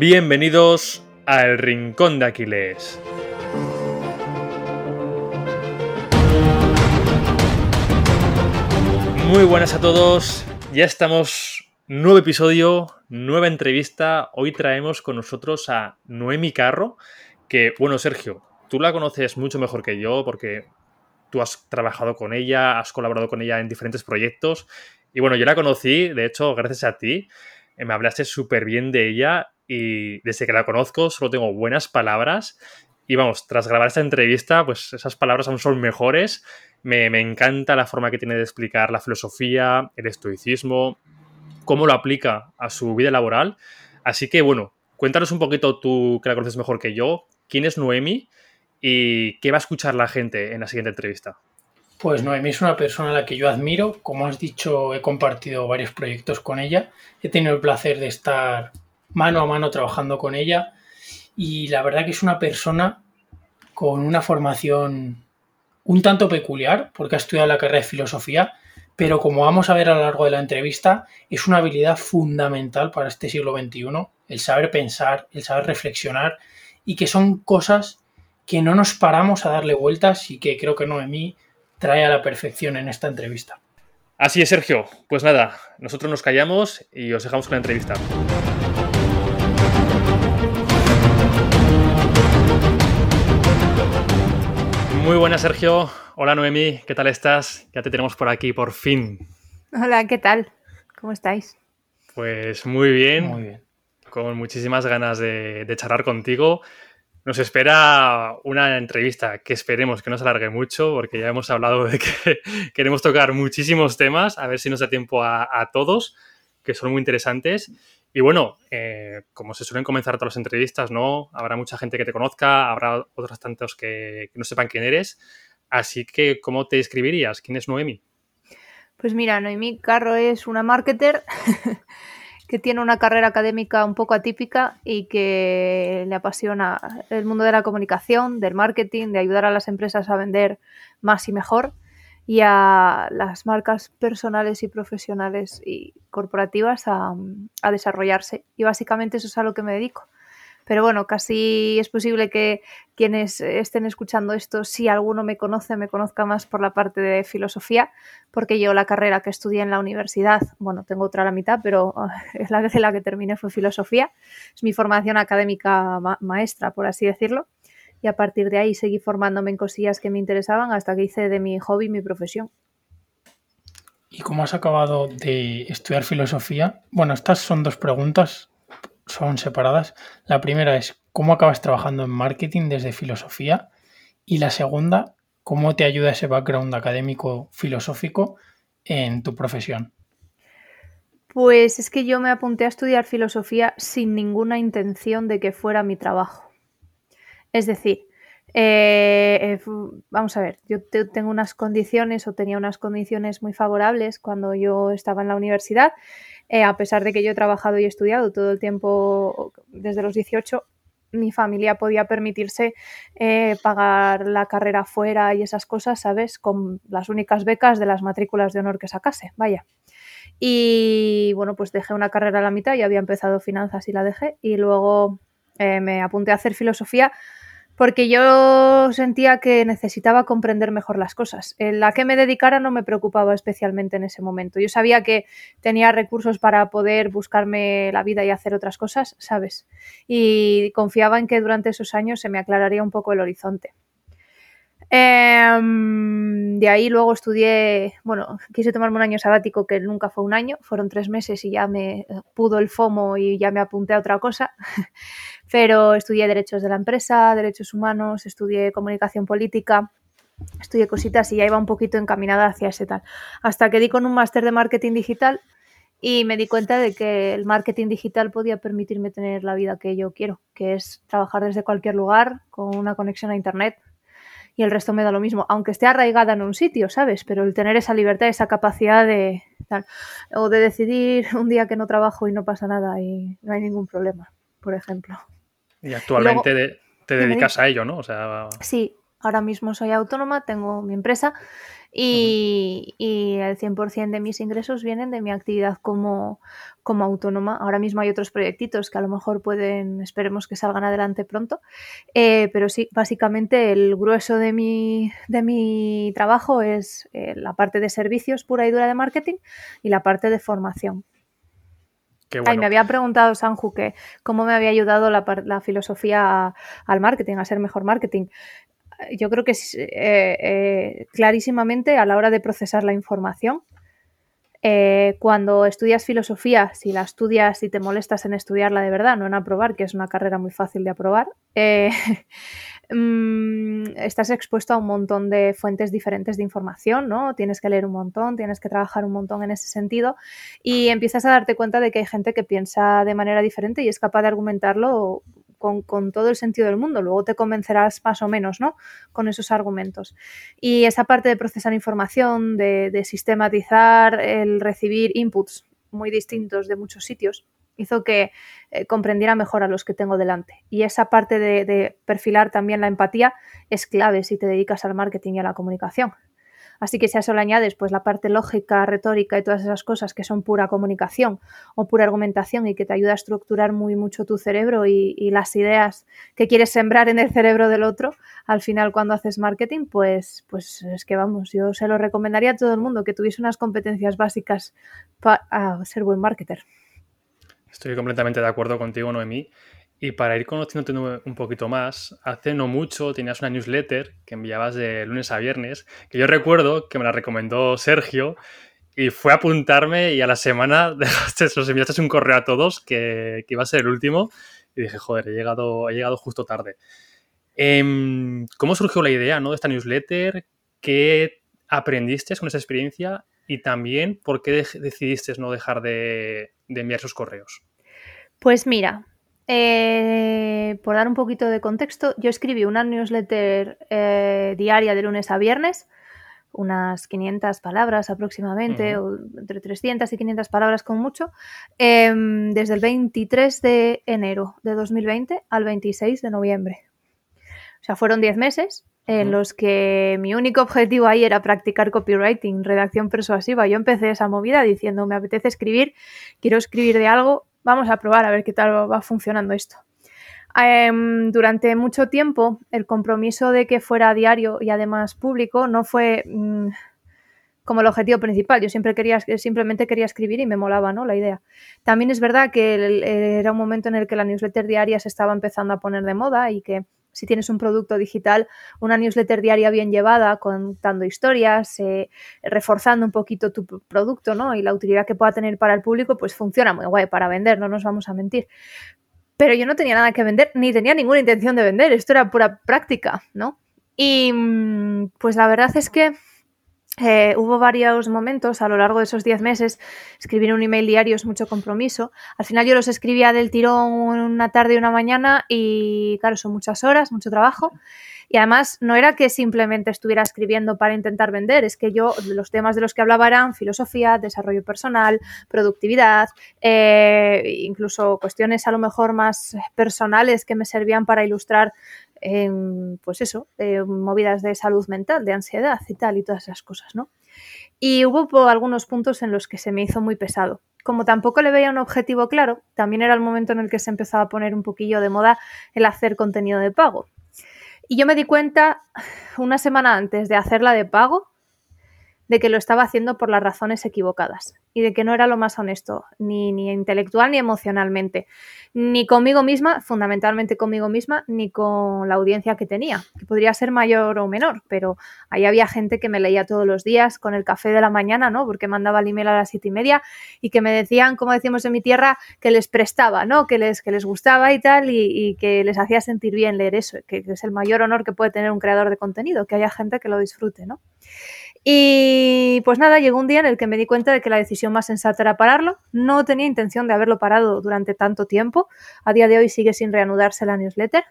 Bienvenidos a El Rincón de Aquiles. Muy buenas a todos, ya estamos, nuevo episodio, nueva entrevista. Hoy traemos con nosotros a Noemi Carro, que, bueno, Sergio, tú la conoces mucho mejor que yo porque tú has trabajado con ella, has colaborado con ella en diferentes proyectos. Y bueno, yo la conocí, de hecho, gracias a ti. Eh, me hablaste súper bien de ella y desde que la conozco solo tengo buenas palabras. Y vamos, tras grabar esta entrevista, pues esas palabras aún son mejores. Me, encanta la forma que tiene de explicar la filosofía, el estoicismo, cómo lo aplica a su vida laboral. Así que bueno, cuéntanos un poquito tú que la conoces mejor que yo, quién es Noemi y qué va a escuchar la gente en la siguiente entrevista. Pues Noemi es una persona a la que yo admiro. Como has dicho, he compartido varios proyectos con ella. He tenido el placer de estar mano a mano trabajando con ella. Y la verdad que es una persona con una formación un tanto peculiar, porque ha estudiado la carrera de filosofía, pero como vamos a ver a lo largo de la entrevista, es una habilidad fundamental para este siglo XXI, el saber pensar, el saber reflexionar, y que son cosas que no nos paramos a darle vueltas y que creo que Noemí trae a la perfección en esta entrevista. Así es, Sergio. Pues nada, nosotros nos callamos y os dejamos con la entrevista. Muy buenas, Sergio. Hola, Noemí. ¿Qué tal estás? Ya te tenemos por aquí, por fin. Hola, ¿qué tal? ¿Cómo estáis? Pues muy bien. Muy bien. Con muchísimas ganas de, de charlar contigo. Nos espera una entrevista que esperemos que no se alargue mucho, porque ya hemos hablado de que queremos tocar muchísimos temas, a ver si nos da tiempo a, todos, que son muy interesantes. Y bueno, eh, como se suelen comenzar todas las entrevistas, ¿no? Habrá mucha gente que te conozca, habrá otros tantos que, no sepan quién eres. Así que, ¿cómo te describirías? ¿Quién es Noemi? Pues mira, Noemi Carro es una marketer que tiene una carrera académica un poco atípica y que le apasiona el mundo de la comunicación, del marketing, de ayudar a las empresas a vender más y mejor y a las marcas personales y profesionales y corporativas a, desarrollarse. Y básicamente eso es a lo que me dedico. Pero bueno, casi es posible que quienes estén escuchando esto, si alguno me conoce, me conozca más por la parte de filosofía, porque yo la carrera que estudié en la universidad, bueno, tengo otra a la mitad, pero es la de la que terminé fue filosofía. Es mi formación académica maestra, por así decirlo. Y a partir de ahí seguí formándome en cosillas que me interesaban hasta que hice de mi hobby mi profesión. ¿Y cómo has acabado de estudiar filosofía? Bueno, estas son dos preguntas son separadas. La primera es cómo acabas trabajando en marketing desde filosofía y la segunda, cómo te ayuda ese background académico filosófico en tu profesión. Pues es que yo me apunté a estudiar filosofía sin ninguna intención de que fuera mi trabajo. Es decir, eh, eh, vamos a ver, yo tengo unas condiciones o tenía unas condiciones muy favorables cuando yo estaba en la universidad eh, a pesar de que yo he trabajado y estudiado todo el tiempo desde los 18, mi familia podía permitirse pagar la carrera fuera y esas cosas, ¿sabes? Con las únicas becas de las matrículas de honor que sacase, vaya. Y bueno, pues dejé una carrera a la mitad, y había empezado finanzas y la dejé, y luego eh, me apunté a hacer filosofía porque yo sentía que necesitaba comprender mejor las cosas. En la que me dedicara no me preocupaba especialmente en ese momento. Yo sabía que tenía recursos para poder buscarme la vida y hacer otras cosas, ¿sabes? Y confiaba en que durante esos años se me aclararía un poco el horizonte. Em, de ahí luego estudié, bueno, quise tomarme un año sabático que nunca fue un año, fueron tres meses y ya me pudo el FOMO y ya me apunté a otra cosa. Pero estudié Derechos de la Empresa, Derechos Humanos, estudié Comunicación Política, estudié cositas y ya iba un poquito encaminada hacia ese tal. Hasta que di con un máster de Marketing Digital y me di cuenta de que el marketing digital podía permitirme tener la vida que yo quiero, que es trabajar desde cualquier lugar con una conexión a Internet, y el resto me da lo mismo, aunque esté arraigada en un sitio, ¿sabes? Pero el tener esa libertad, esa capacidad de tal, o de decidir un día que no trabajo y no pasa nada y no hay ningún problema, por ejemplo. Y actualmente te dedicas a ello, ¿no? O sea... Sí, Ahora mismo soy autónoma, tengo mi empresa y, el 100% de mis ingresos vienen de mi actividad como, como, autónoma. Ahora mismo hay otros proyectitos que a lo mejor pueden, esperemos que salgan adelante pronto, eh, pero sí, básicamente el grueso de mi, de mi trabajo es eh, la parte de servicios pura y dura de marketing y la parte de formación. Ay, me había preguntado Sanju que cómo me había ayudado la, la filosofía al marketing, a ser mejor marketing yo creo que es eh, eh, clarísimamente a la hora de procesar la información. Eh, cuando estudias filosofía, si la estudias y te molestas en estudiarla de verdad, no en aprobar, que es una carrera muy fácil de aprobar, mm, estás expuesto a un montón de fuentes diferentes de información, ¿no? Tienes que leer un montón, tienes que trabajar un montón en ese sentido y empiezas a darte cuenta de que hay gente que piensa de manera diferente y es capaz de argumentarlo con, todo el sentido del mundo. Luego te convencerás más o menos, ¿no? Con esos argumentos. Y esa parte de procesar información, de, sistematizar, el recibir inputs muy distintos de muchos sitios, hizo que eh, comprendiera mejor a los que tengo delante. Y esa parte de perfilar también la empatía es clave si te dedicas al marketing y a la comunicación. Así que si a eso le añades pues la parte lógica, retórica y todas esas cosas que son pura comunicación o pura argumentación y que te ayuda a estructurar muy mucho tu cerebro y, las ideas que quieres sembrar en el cerebro del otro, al final cuando haces marketing, pues, pues es que vamos, yo se lo recomendaría a todo el mundo que tuviese unas competencias básicas para ser buen marketer. Estoy completamente de acuerdo contigo, Noemí. Y para ir conociéndote un poquito más, hace no mucho tenías una newsletter que enviabas de lunes a viernes, que yo recuerdo que me la recomendó Sergio y fue a apuntarme y a la semana los enviaste un correo a todos que, iba a ser el último y dije, joder, he llegado, he llegado justo tarde. Em, ¿Cómo surgió la idea ¿no? de esta newsletter? ¿Qué aprendiste con esa experiencia? Y también, ¿por qué decidiste no dejar de, de enviar esos correos? Pues mira, eh, por dar un poquito de contexto, yo escribí una newsletter eh, diaria de lunes a viernes, unas 500 palabras aproximadamente, o entre 300 y 500 palabras con mucho, em, desde el 23 de enero de 2020 al 26 de noviembre. O sea, fueron 10 meses en los que mi único objetivo ahí era practicar copywriting, redacción persuasiva. Yo empecé esa movida diciendo, me apetece escribir, quiero escribir de algo vamos a probar a ver qué tal va funcionando esto. Em, durante mucho tiempo el compromiso de que fuera diario y además público no fue mm, como el objetivo principal. Yo siempre quería, simplemente quería escribir y me molaba ¿no? la idea. También es verdad que era un momento en el que la newsletter diaria se estaba empezando a poner de moda y que si tienes un producto digital, una newsletter diaria bien llevada, contando historias, eh, reforzando un poquito tu producto, ¿no? Y la utilidad que pueda tener para el público, pues funciona muy guay para vender, no nos vamos a mentir. Pero yo no tenía nada que vender, ni tenía ninguna intención de vender, esto era pura práctica, ¿no? Y mm, pues la verdad es que eh, hubo varios momentos a lo largo de esos 10 meses. Escribir un email diario es mucho compromiso. Al final yo los escribía del tirón una tarde y una mañana y claro, son muchas horas, mucho trabajo. Y además no era que simplemente estuviera escribiendo para intentar vender, es que yo los temas de los que hablaba eran filosofía, desarrollo personal, productividad, eh, incluso cuestiones a lo mejor más personales que me servían para ilustrar pues eso, movidas de salud mental, de ansiedad y tal, y todas esas cosas, ¿no? Y hubo algunos puntos en los que se me hizo muy pesado. Como tampoco le veía un objetivo claro, también era el momento en el que se empezaba a poner un poquillo de moda el hacer contenido de pago. Y yo me di cuenta una semana antes de hacerla de pago de que lo estaba haciendo por las razones equivocadas y de que no era lo más honesto, ni, ni intelectual ni emocionalmente, ni conmigo misma, fundamentalmente conmigo misma, ni con la audiencia que tenía, que podría ser mayor o menor, pero ahí había gente que me leía todos los días con el café de la mañana, ¿no? Porque mandaba el email a las siete y media y que me decían, como decimos en mi tierra, que les prestaba, ¿no? Que les, que les gustaba y tal, y, que les hacía sentir bien leer eso, que, que es el mayor honor que puede tener un creador de contenido, que haya gente que lo disfrute, ¿no? Y pues nada, llegó un día en el que me di cuenta de que la decisión más sensata era pararlo. No tenía intención de haberlo parado durante tanto tiempo. A día de hoy sigue sin reanudarse la newsletter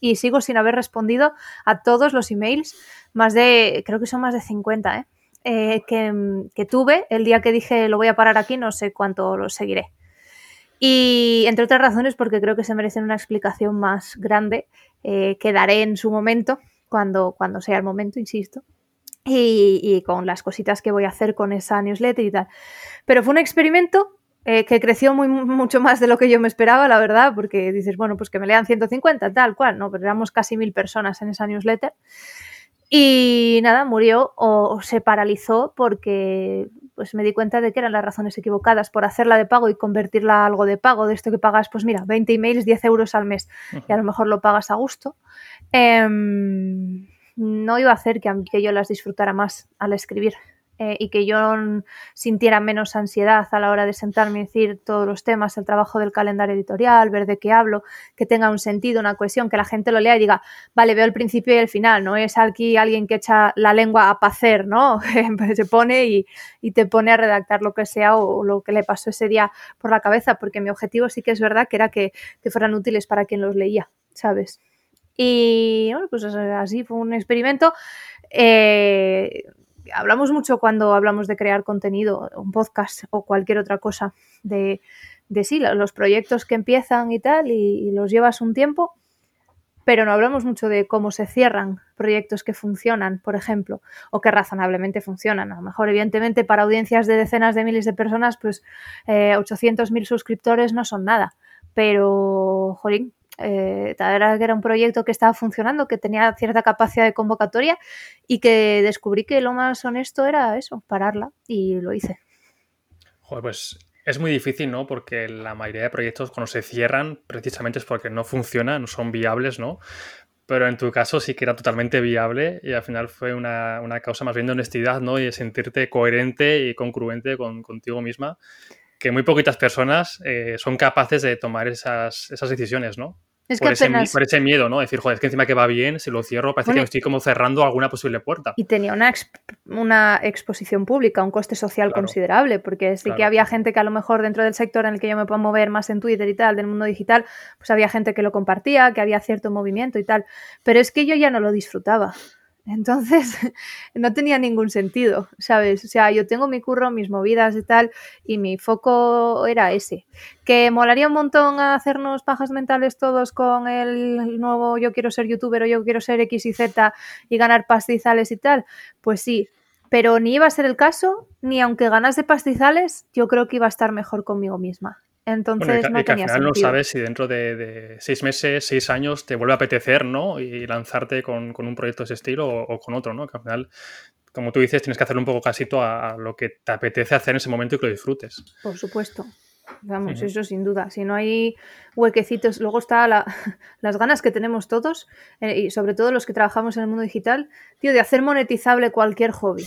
y sigo sin haber respondido a todos los emails, más de, creo que son más de 50, ¿eh? Eh, que, tuve el día que dije lo voy a parar aquí, no sé cuánto lo seguiré. Y entre otras razones porque creo que se merecen una explicación más grande eh, que daré en su momento cuando, cuando sea el momento, insisto. Y, con las cositas que voy a hacer con esa newsletter y tal. Pero fue un experimento eh, que creció muy, mucho más de lo que yo me esperaba, la verdad, porque dices, bueno, pues que me lean 150, tal cual, ¿no? Pero éramos casi mil personas en esa newsletter. Y nada, murió o, se paralizó porque pues me di cuenta de que eran las razones equivocadas por hacerla de pago y convertirla a algo de pago, de esto que pagas, pues mira, 20 emails, 10 euros al mes y a lo mejor lo pagas a gusto. Em, no iba a hacer que, que yo las disfrutara más al escribir. Eh, y que yo sintiera menos ansiedad a la hora de sentarme y decir todos los temas, el trabajo del calendario editorial, ver de qué hablo, que tenga un sentido, una cohesión, que la gente lo lea y diga, vale, veo el principio y el final, no es aquí alguien que echa la lengua a pacer, ¿no? Se pone y, te pone a redactar lo que sea o, lo que le pasó ese día por la cabeza, porque mi objetivo sí que es verdad que era que, que fueran útiles para quien los leía, ¿sabes? Y bueno, pues así fue un experimento. Eh, hablamos mucho cuando hablamos de crear contenido, un podcast o cualquier otra cosa, de, de sí, los proyectos que empiezan y tal, y, los llevas un tiempo, pero no hablamos mucho de cómo se cierran proyectos que funcionan, por ejemplo, o que razonablemente funcionan. A lo mejor, evidentemente, para audiencias de decenas de miles de personas, pues eh, 800.000 suscriptores no son nada, pero, jolín, eh, era, era un proyecto que estaba funcionando, que tenía cierta capacidad de convocatoria y que descubrí que lo más honesto era eso, pararla y lo hice. Joder, pues es muy difícil, ¿no? Porque la mayoría de proyectos cuando se cierran precisamente es porque no funcionan, no son viables, ¿no? Pero en tu caso sí que era totalmente viable y al final fue una, causa más bien de honestidad, ¿no? Y de sentirte coherente y congruente con, contigo misma que muy poquitas personas eh, son capaces de tomar esas, esas decisiones, ¿no? Es por, ese, por, ese, miedo, ¿no? Decir, joder, es que encima que va bien, si lo cierro, parece que me estoy como cerrando alguna posible puerta. Y tenía una, una exposición pública, un coste social considerable, porque sí que había gente que a lo mejor dentro del sector en el que yo me puedo mover más en Twitter y tal, del mundo digital, pues había gente que lo compartía, que había cierto movimiento y tal. Pero es que yo ya no lo disfrutaba. Entonces, no tenía ningún sentido, ¿sabes? O sea, yo tengo mi curro, mis movidas y tal, y mi foco era ese. ¿Que molaría un montón hacernos pajas mentales todos con el nuevo yo quiero ser youtuber o yo quiero ser X y Z y ganar pastizales y tal? Pues sí, pero ni iba a ser el caso, ni aunque ganase pastizales, yo creo que iba a estar mejor conmigo misma. Entonces no que al final no sabes si dentro de, seis meses, seis años te vuelve a apetecer, ¿no? Y lanzarte con, un proyecto de ese estilo o, con otro, ¿no? Que al final, como tú dices, tienes que hacer un poco casito a, lo que te apetece hacer en ese momento y que lo disfrutes. Por supuesto. Vamos, eso sin duda. Si no hay huequecitos, luego está las ganas que tenemos todos, eh, y sobre todo los que trabajamos en el mundo digital, tío, de hacer monetizable cualquier hobby.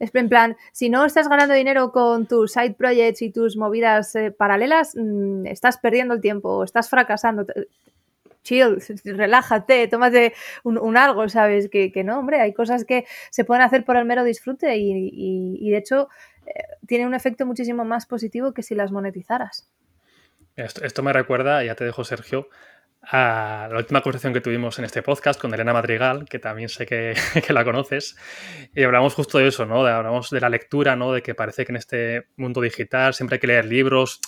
Es en plan, si no estás ganando dinero con tus side projects y tus movidas eh, paralelas, mm, estás perdiendo el tiempo, estás fracasando. Chill, relájate, tómate un, algo, ¿sabes? Que, no, hombre, hay cosas que se pueden hacer por el mero disfrute y, de hecho eh, tiene un efecto muchísimo más positivo que si las monetizaras. Esto, esto, me recuerda, ya te dejo Sergio, a la última conversación que tuvimos en este podcast con Elena Madrigal, que también sé que, la conoces, y hablamos justo de eso, ¿no? hablamos de la lectura, ¿no? De que parece que en este mundo digital siempre hay que leer libros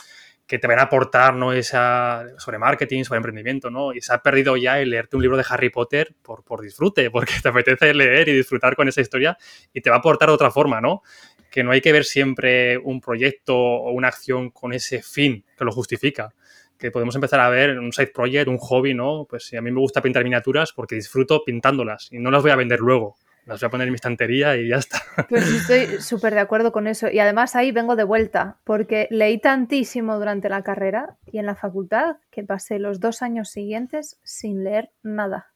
que te van a aportar, ¿no? Esa, sobre marketing, sobre emprendimiento, ¿no? Y se ha perdido ya el leerte un libro de Harry Potter por, por disfrute, porque te apetece leer y disfrutar con esa historia y te va a aportar de otra forma, ¿no? Que no hay que ver siempre un proyecto o una acción con ese fin que lo justifica que podemos empezar a ver un side project, un hobby, ¿no? Pues si a mí me gusta pintar miniaturas porque disfruto pintándolas y no las voy a vender luego. Las voy a poner en mi estantería y ya está. Pues estoy súper de acuerdo con eso. Y además ahí vengo de vuelta, porque leí tantísimo durante la carrera y en la facultad que pasé los dos años siguientes sin leer nada.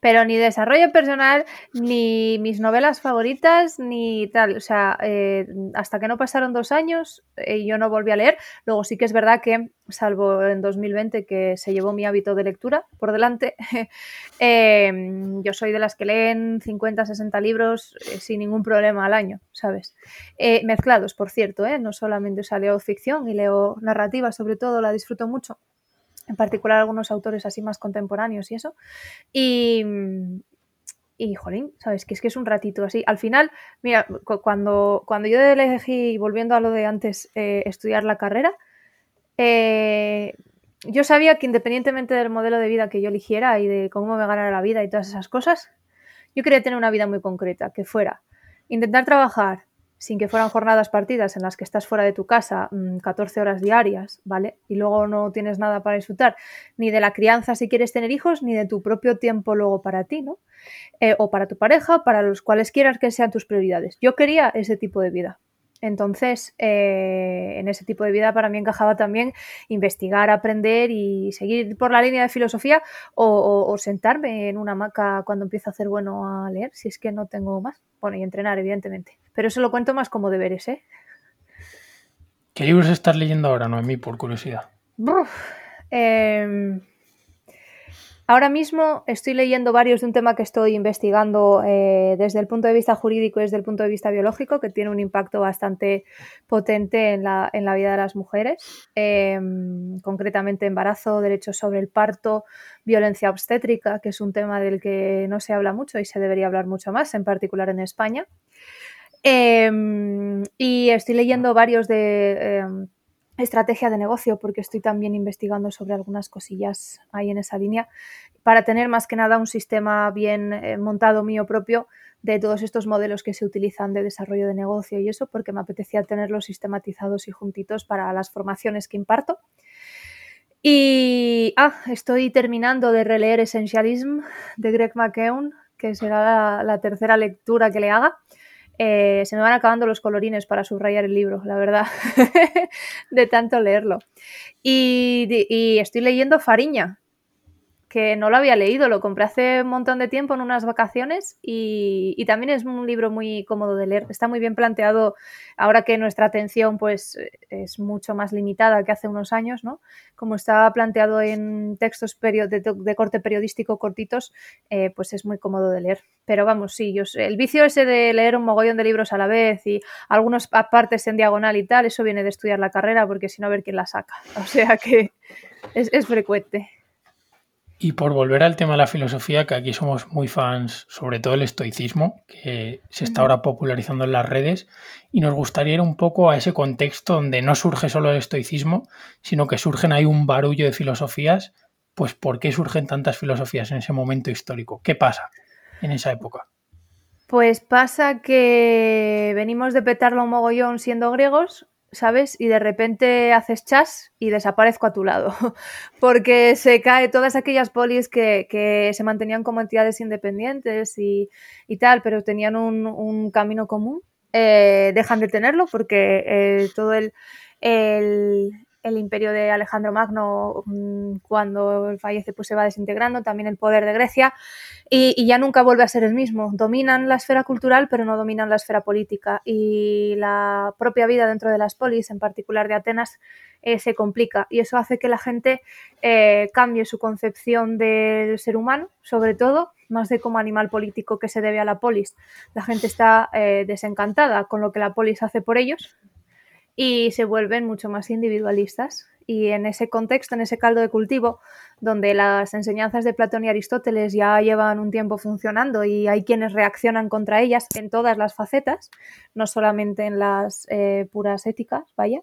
Pero ni desarrollo personal, ni mis novelas favoritas, ni tal. O sea, eh, hasta que no pasaron dos años, eh, yo no volví a leer. Luego sí que es verdad que, salvo en 2020, que se llevó mi hábito de lectura por delante, em, yo soy de las que leen 50, 60 libros eh, sin ningún problema al año, ¿sabes? mezclados, por cierto, no solamente o leo ficción y leo narrativa, sobre todo, la disfruto mucho en particular algunos autores así más contemporáneos y eso. Y, y jolín, ¿sabes? Que es que es un ratito así. Al final, mira, cuando, cuando yo elegí, volviendo a lo de antes, eh, estudiar la carrera, eh, yo sabía que independientemente del modelo de vida que yo eligiera y de cómo me ganara la vida y todas esas cosas, yo quería tener una vida muy concreta, que fuera intentar trabajar sin que fueran jornadas partidas en las que estás fuera de tu casa 14 mm, horas diarias, ¿vale? Y luego no tienes nada para disfrutar, ni de la crianza si quieres tener hijos, ni de tu propio tiempo luego para ti, ¿no? Eh, o para tu pareja, para los cuales quieras que sean tus prioridades. Yo quería ese tipo de vida. Entonces, eh, en ese tipo de vida para mí encajaba también investigar, aprender y seguir por la línea de filosofía o, sentarme en una hamaca cuando empiezo a hacer bueno a leer, si es que no tengo más. Bueno, y entrenar, evidentemente. Pero eso lo cuento más como deberes, ¿eh? ¿Qué libros estás leyendo ahora, Noemí, por curiosidad? eh, Ahora mismo estoy leyendo varios de un tema que estoy investigando eh, desde el punto de vista jurídico y desde el punto de vista biológico, que tiene un impacto bastante potente en la, vida de las mujeres, em, concretamente embarazo, derechos sobre el parto, violencia obstétrica, que es un tema del que no se habla mucho y se debería hablar mucho más, en particular en España. Em, y estoy leyendo varios de em, estrategia de negocio, porque estoy también investigando sobre algunas cosillas ahí en esa línea, para tener más que nada un sistema bien eh, montado mío propio de todos estos modelos que se utilizan de desarrollo de negocio y eso, porque me apetecía tenerlos sistematizados y juntitos para las formaciones que imparto. Y ah, estoy terminando de releer Essentialism de Greg McKeown, que será la tercera lectura que le haga. Eh, se me van acabando los colorines para subrayar el libro, la verdad, de tanto leerlo. y, estoy leyendo Fariña, que no lo había leído, lo compré hace un montón de tiempo en unas vacaciones y, también es un libro muy cómodo de leer. Está muy bien planteado ahora que nuestra atención pues es mucho más limitada que hace unos años, ¿no? Como está planteado en textos de, corte periodístico cortitos, eh, pues es muy cómodo de leer. Pero vamos, sí, yo, el vicio ese de leer un mogollón de libros a la vez y algunas partes en diagonal y tal, eso viene de estudiar la carrera porque si no a ver quién la saca. O sea que es frecuente. Y por volver al tema de la filosofía, que aquí somos muy fans, sobre todo el estoicismo, que se está ahora popularizando en las redes, y nos gustaría ir un poco a ese contexto donde no surge solo el estoicismo, sino que surgen ahí un barullo de filosofías. Pues, ¿por qué surgen tantas filosofías en ese momento histórico? ¿Qué pasa en esa época? Pues pasa que venimos de petarlo un mogollón siendo griegos, ¿sabes? Y de repente haces chas y desaparezco a tu lado, porque se cae todas aquellas polis que, se mantenían como entidades independientes y, tal, pero tenían un, camino común, eh, dejan de tenerlo porque eh, todo el, el, el imperio de Alejandro Magno, mm, cuando fallece, pues se va desintegrando, también el poder de Grecia, y, ya nunca vuelve a ser el mismo. Dominan la esfera cultural, pero no dominan la esfera política. Y la propia vida dentro de las polis, en particular de Atenas, eh, se complica. Y eso hace que la gente eh, cambie su concepción del ser humano, sobre todo, más de como animal político que se debe a la polis. La gente está eh, desencantada con lo que la polis hace por ellos y se vuelven mucho más individualistas. Y en ese contexto, en ese caldo de cultivo, donde las enseñanzas de Platón y Aristóteles ya llevan un tiempo funcionando y hay quienes reaccionan contra ellas en todas las facetas, no solamente en las eh, puras éticas, vaya,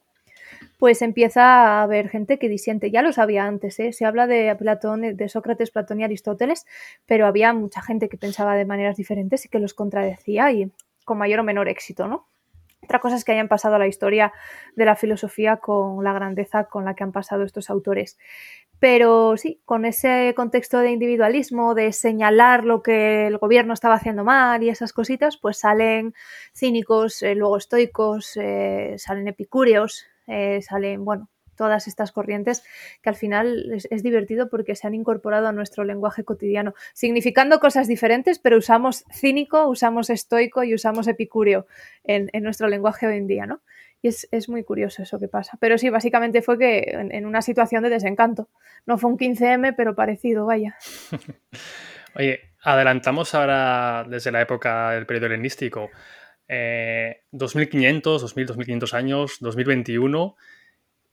pues empieza a haber gente que disiente. Ya lo sabía antes, ¿eh? se habla de Platón, de Sócrates, Platón y Aristóteles, pero había mucha gente que pensaba de maneras diferentes y que los contradecía y con mayor o menor éxito, ¿no? Otra cosa es que hayan pasado a la historia de la filosofía con la grandeza con la que han pasado estos autores. Pero sí, con ese contexto de individualismo, de señalar lo que el gobierno estaba haciendo mal y esas cositas, pues salen cínicos, eh, luego estoicos, eh, salen epicúreos, eh, salen, bueno, todas estas corrientes que al final es, divertido porque se han incorporado a nuestro lenguaje cotidiano, significando cosas diferentes, pero usamos cínico, usamos estoico y usamos epicúreo en, nuestro lenguaje hoy en día, ¿no? Y es, muy curioso eso que pasa. Pero sí, básicamente fue que en, una situación de desencanto. No fue un 15M, pero parecido, vaya. Oye, adelantamos ahora desde la época del periodo helenístico. 2500, 2000, 2500 años, 2021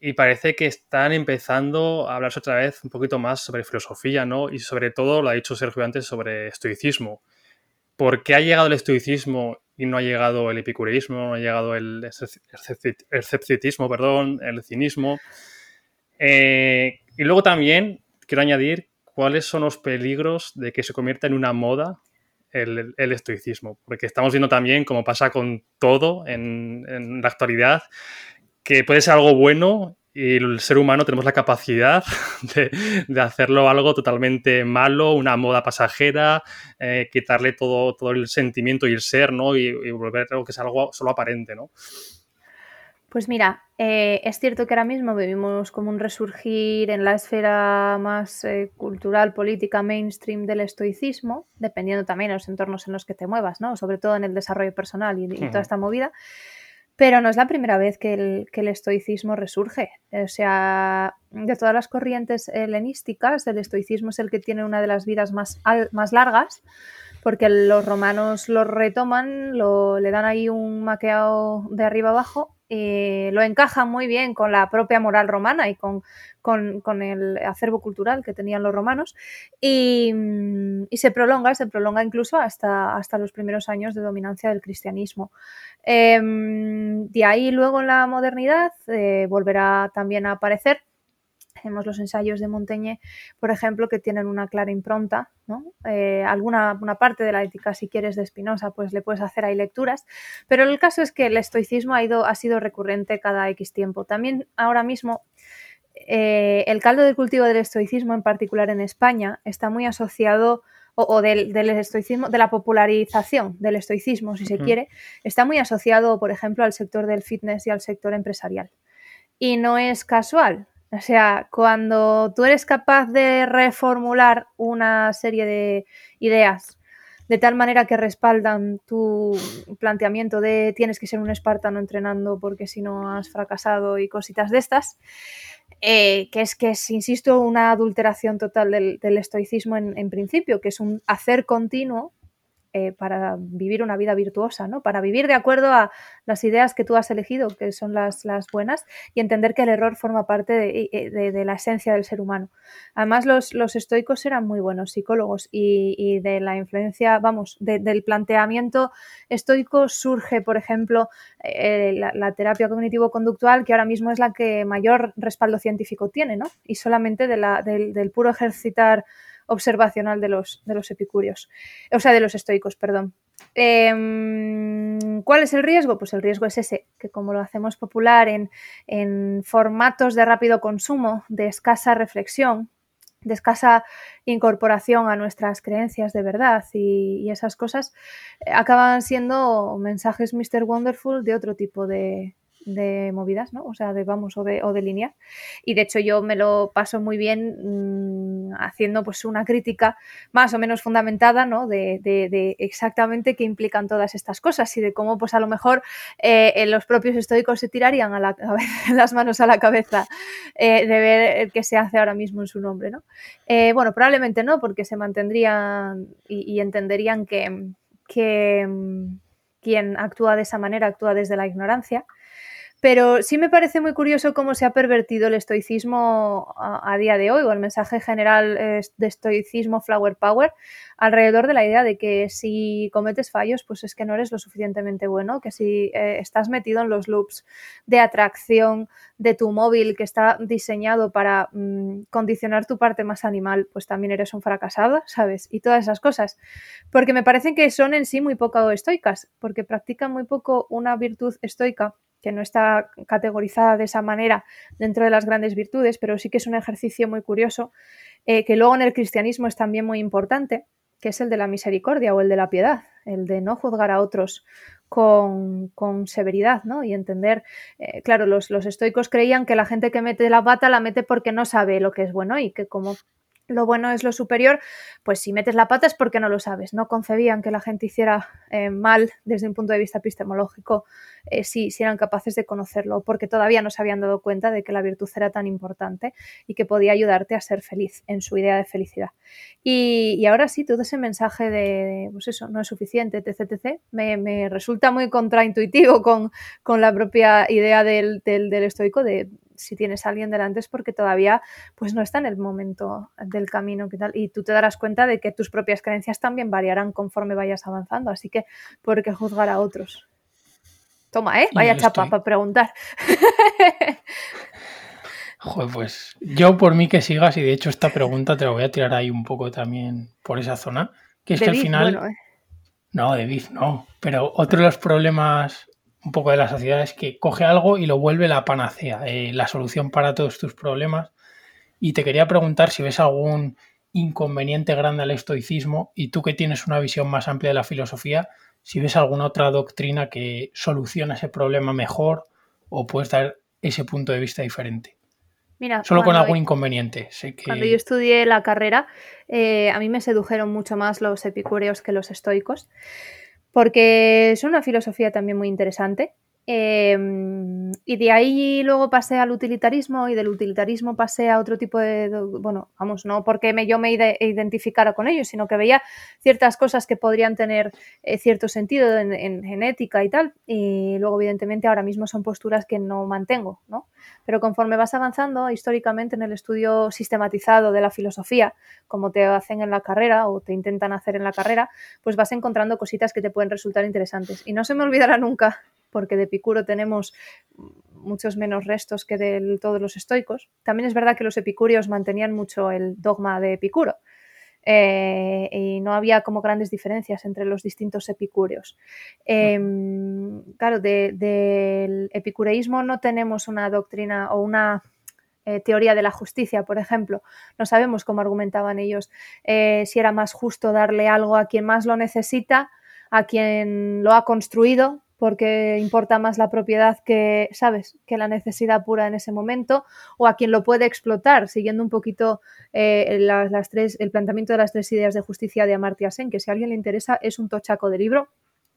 y parece que están empezando a hablarse otra vez un poquito más sobre filosofía, ¿no? Y sobre todo, lo ha dicho Sergio antes, sobre estoicismo. ¿Por qué ha llegado el estoicismo y no ha llegado el epicureísmo, no ha llegado el escepticismo, perdón, el cinismo? Eh, Y luego también quiero añadir cuáles son los peligros de que se convierta en una moda el, estoicismo, porque estamos viendo también, como pasa con todo en, en la actualidad, que puede ser algo bueno y el ser humano tenemos la capacidad de, hacerlo algo totalmente malo, una moda pasajera, eh, quitarle todo, todo el sentimiento y el ser, ¿no? Y, volver algo que es algo solo aparente, ¿no? Pues mira, eh, es cierto que ahora mismo vivimos como un resurgir en la esfera más eh, cultural, política, mainstream del estoicismo, dependiendo también de los entornos en los que te muevas, ¿no? Sobre todo en el desarrollo personal y, y toda esta movida. Pero no es la primera vez que el, estoicismo resurge. O sea, de todas las corrientes helenísticas, el estoicismo es el que tiene una de las vidas más, más largas, porque los romanos lo retoman, lo, le dan ahí un maqueado de arriba abajo, y lo encajan muy bien con la propia moral romana y con, con, el acervo cultural que tenían los romanos y, se prolonga, se prolonga incluso hasta, hasta los primeros años de dominancia del cristianismo. Em, de ahí luego en la modernidad eh, volverá también a aparecer tenemos los ensayos de Montaigne, por ejemplo, que tienen una clara impronta, ¿no? Eh, alguna una parte de la ética, si quieres, de Spinoza, pues le puedes hacer ahí lecturas. Pero el caso es que el estoicismo ha, ido, ha sido recurrente cada X tiempo. También ahora mismo eh, el caldo de cultivo del estoicismo, en particular en España, está muy asociado, o, del, estoicismo, de la popularización del estoicismo, si se quiere, está muy asociado, por ejemplo, al sector del fitness y al sector empresarial. Y no es casual. O sea, cuando tú eres capaz de reformular una serie de ideas de tal manera que respaldan tu planteamiento de tienes que ser un espartano entrenando porque si no has fracasado y cositas de estas, eh, que es que es, insisto, una adulteración total del, estoicismo en, principio, que es un hacer continuo eh, para vivir una vida virtuosa, ¿no? Para vivir de acuerdo a las ideas que tú has elegido, que son las, las buenas, y entender que el error forma parte de, eh, la esencia del ser humano. Además, los, los estoicos eran muy buenos psicólogos y, de la influencia, vamos, del planteamiento estoico surge, por ejemplo, eh, la, terapia cognitivo-conductual, que ahora mismo es la que mayor respaldo científico tiene, ¿no? Y solamente de la, del, del puro ejercitar observacional de los, de los epicúreos, o sea, de los estoicos, perdón. Em, ¿Cuál es el riesgo? Pues el riesgo es ese, que como lo hacemos popular en, en formatos de rápido consumo, de escasa reflexión, de escasa incorporación a nuestras creencias de verdad y, esas cosas, acaban siendo mensajes Mr. Wonderful de otro tipo de, de movidas, ¿no? O sea, de vamos, o de, o de líneas. Y de hecho yo me lo paso muy bien mm, haciendo pues una crítica más o menos fundamentada, ¿no? De, exactamente qué implican todas estas cosas y de cómo pues a lo mejor eh, los propios estoicos se tirarían las manos a la cabeza eh, de ver que se hace ahora mismo en su nombre, ¿no? Eh, bueno, probablemente no, porque se mantendrían y, y entenderían que, que mm, quien actúa de esa manera actúa desde la ignorancia pero sí me parece muy curioso cómo se ha pervertido el estoicismo a, día de hoy, o el mensaje general de estoicismo flower power, alrededor de la idea de que si cometes fallos, pues es que no eres lo suficientemente bueno, que si eh, estás metido en los loops de atracción de tu móvil que está diseñado para mm, condicionar tu parte más animal, pues también eres un fracasado, ¿sabes? Y todas esas cosas. Porque me parecen que son en sí muy poco estoicas, porque practican muy poco una virtud estoica que no está categorizada de esa manera dentro de las grandes virtudes, pero sí que es un ejercicio muy curioso, eh, que luego en el cristianismo es también muy importante, que es el de la misericordia o el de la piedad, el de no juzgar a otros con, severidad, ¿no? Y entender, eh, claro, los, los, estoicos creían que la gente que mete la pata la mete porque no sabe lo que es bueno y que como lo bueno es lo superior, pues si metes la pata es porque no lo sabes. No concebían que la gente hiciera eh, mal desde un punto de vista epistemológico eh, si, eran capaces de conocerlo, porque todavía no se habían dado cuenta de que la virtud era tan importante y que podía ayudarte a ser feliz en su idea de felicidad. Y, ahora sí, todo ese mensaje de, pues eso, no es suficiente, etc., me, resulta muy contraintuitivo con, con la propia idea del, del, del estoico de si tienes a alguien delante es porque todavía pues no está en el momento del camino que tal y tú te darás cuenta de que tus propias creencias también variarán conforme vayas avanzando, así que ¿por qué juzgar a otros? Toma, ¿eh? Vaya chapa para preguntar. Joder, pues yo por mí que sigas, y de hecho esta pregunta te la voy a tirar ahí un poco también por esa zona, que es que al final... ¿eh? No, de no, pero otro de los problemas un poco de la sociedad es que coge algo y lo vuelve la panacea, eh, la solución para todos tus problemas. Y te quería preguntar si ves algún inconveniente grande al estoicismo y tú que tienes una visión más amplia de la filosofía, si ves alguna otra doctrina que soluciona ese problema mejor o puedes dar ese punto de vista diferente. Mira, Solo con algún inconveniente. Sé que... Cuando yo estudié la carrera, eh, a mí me sedujeron mucho más los epicúreos que los estoicos, porque es una filosofía también muy interesante. Eh, y de ahí luego pasé al utilitarismo y del utilitarismo pasé a otro tipo de, bueno, vamos, no porque me, yo me ide- identificara con ellos, sino que veía ciertas cosas que podrían tener eh, cierto sentido en, en genética y tal, y luego evidentemente ahora mismo son posturas que no mantengo, ¿no? Pero conforme vas avanzando históricamente en el estudio sistematizado de la filosofía, como te hacen en la carrera o te intentan hacer en la carrera, pues vas encontrando cositas que te pueden resultar interesantes. Y no se me olvidará nunca, porque de Epicuro tenemos muchos menos restos que de todos los estoicos. También es verdad que los epicúreos mantenían mucho el dogma de Epicuro. eh, y no había como grandes diferencias entre los distintos epicúreos. Eh, claro, de- del epicureísmo no tenemos una doctrina o una eh, teoría de la justicia, por ejemplo. No sabemos cómo argumentaban ellos eh, si era más justo darle algo a quien más lo necesita, a quien lo ha construido, porque importa más la propiedad que, ¿sabes?, que la necesidad pura en ese momento, o a quien lo puede explotar, siguiendo un poquito eh, las, tres, el planteamiento de las tres ideas de justicia de Amartya Sen, que si a alguien le interesa es un tochaco de libro,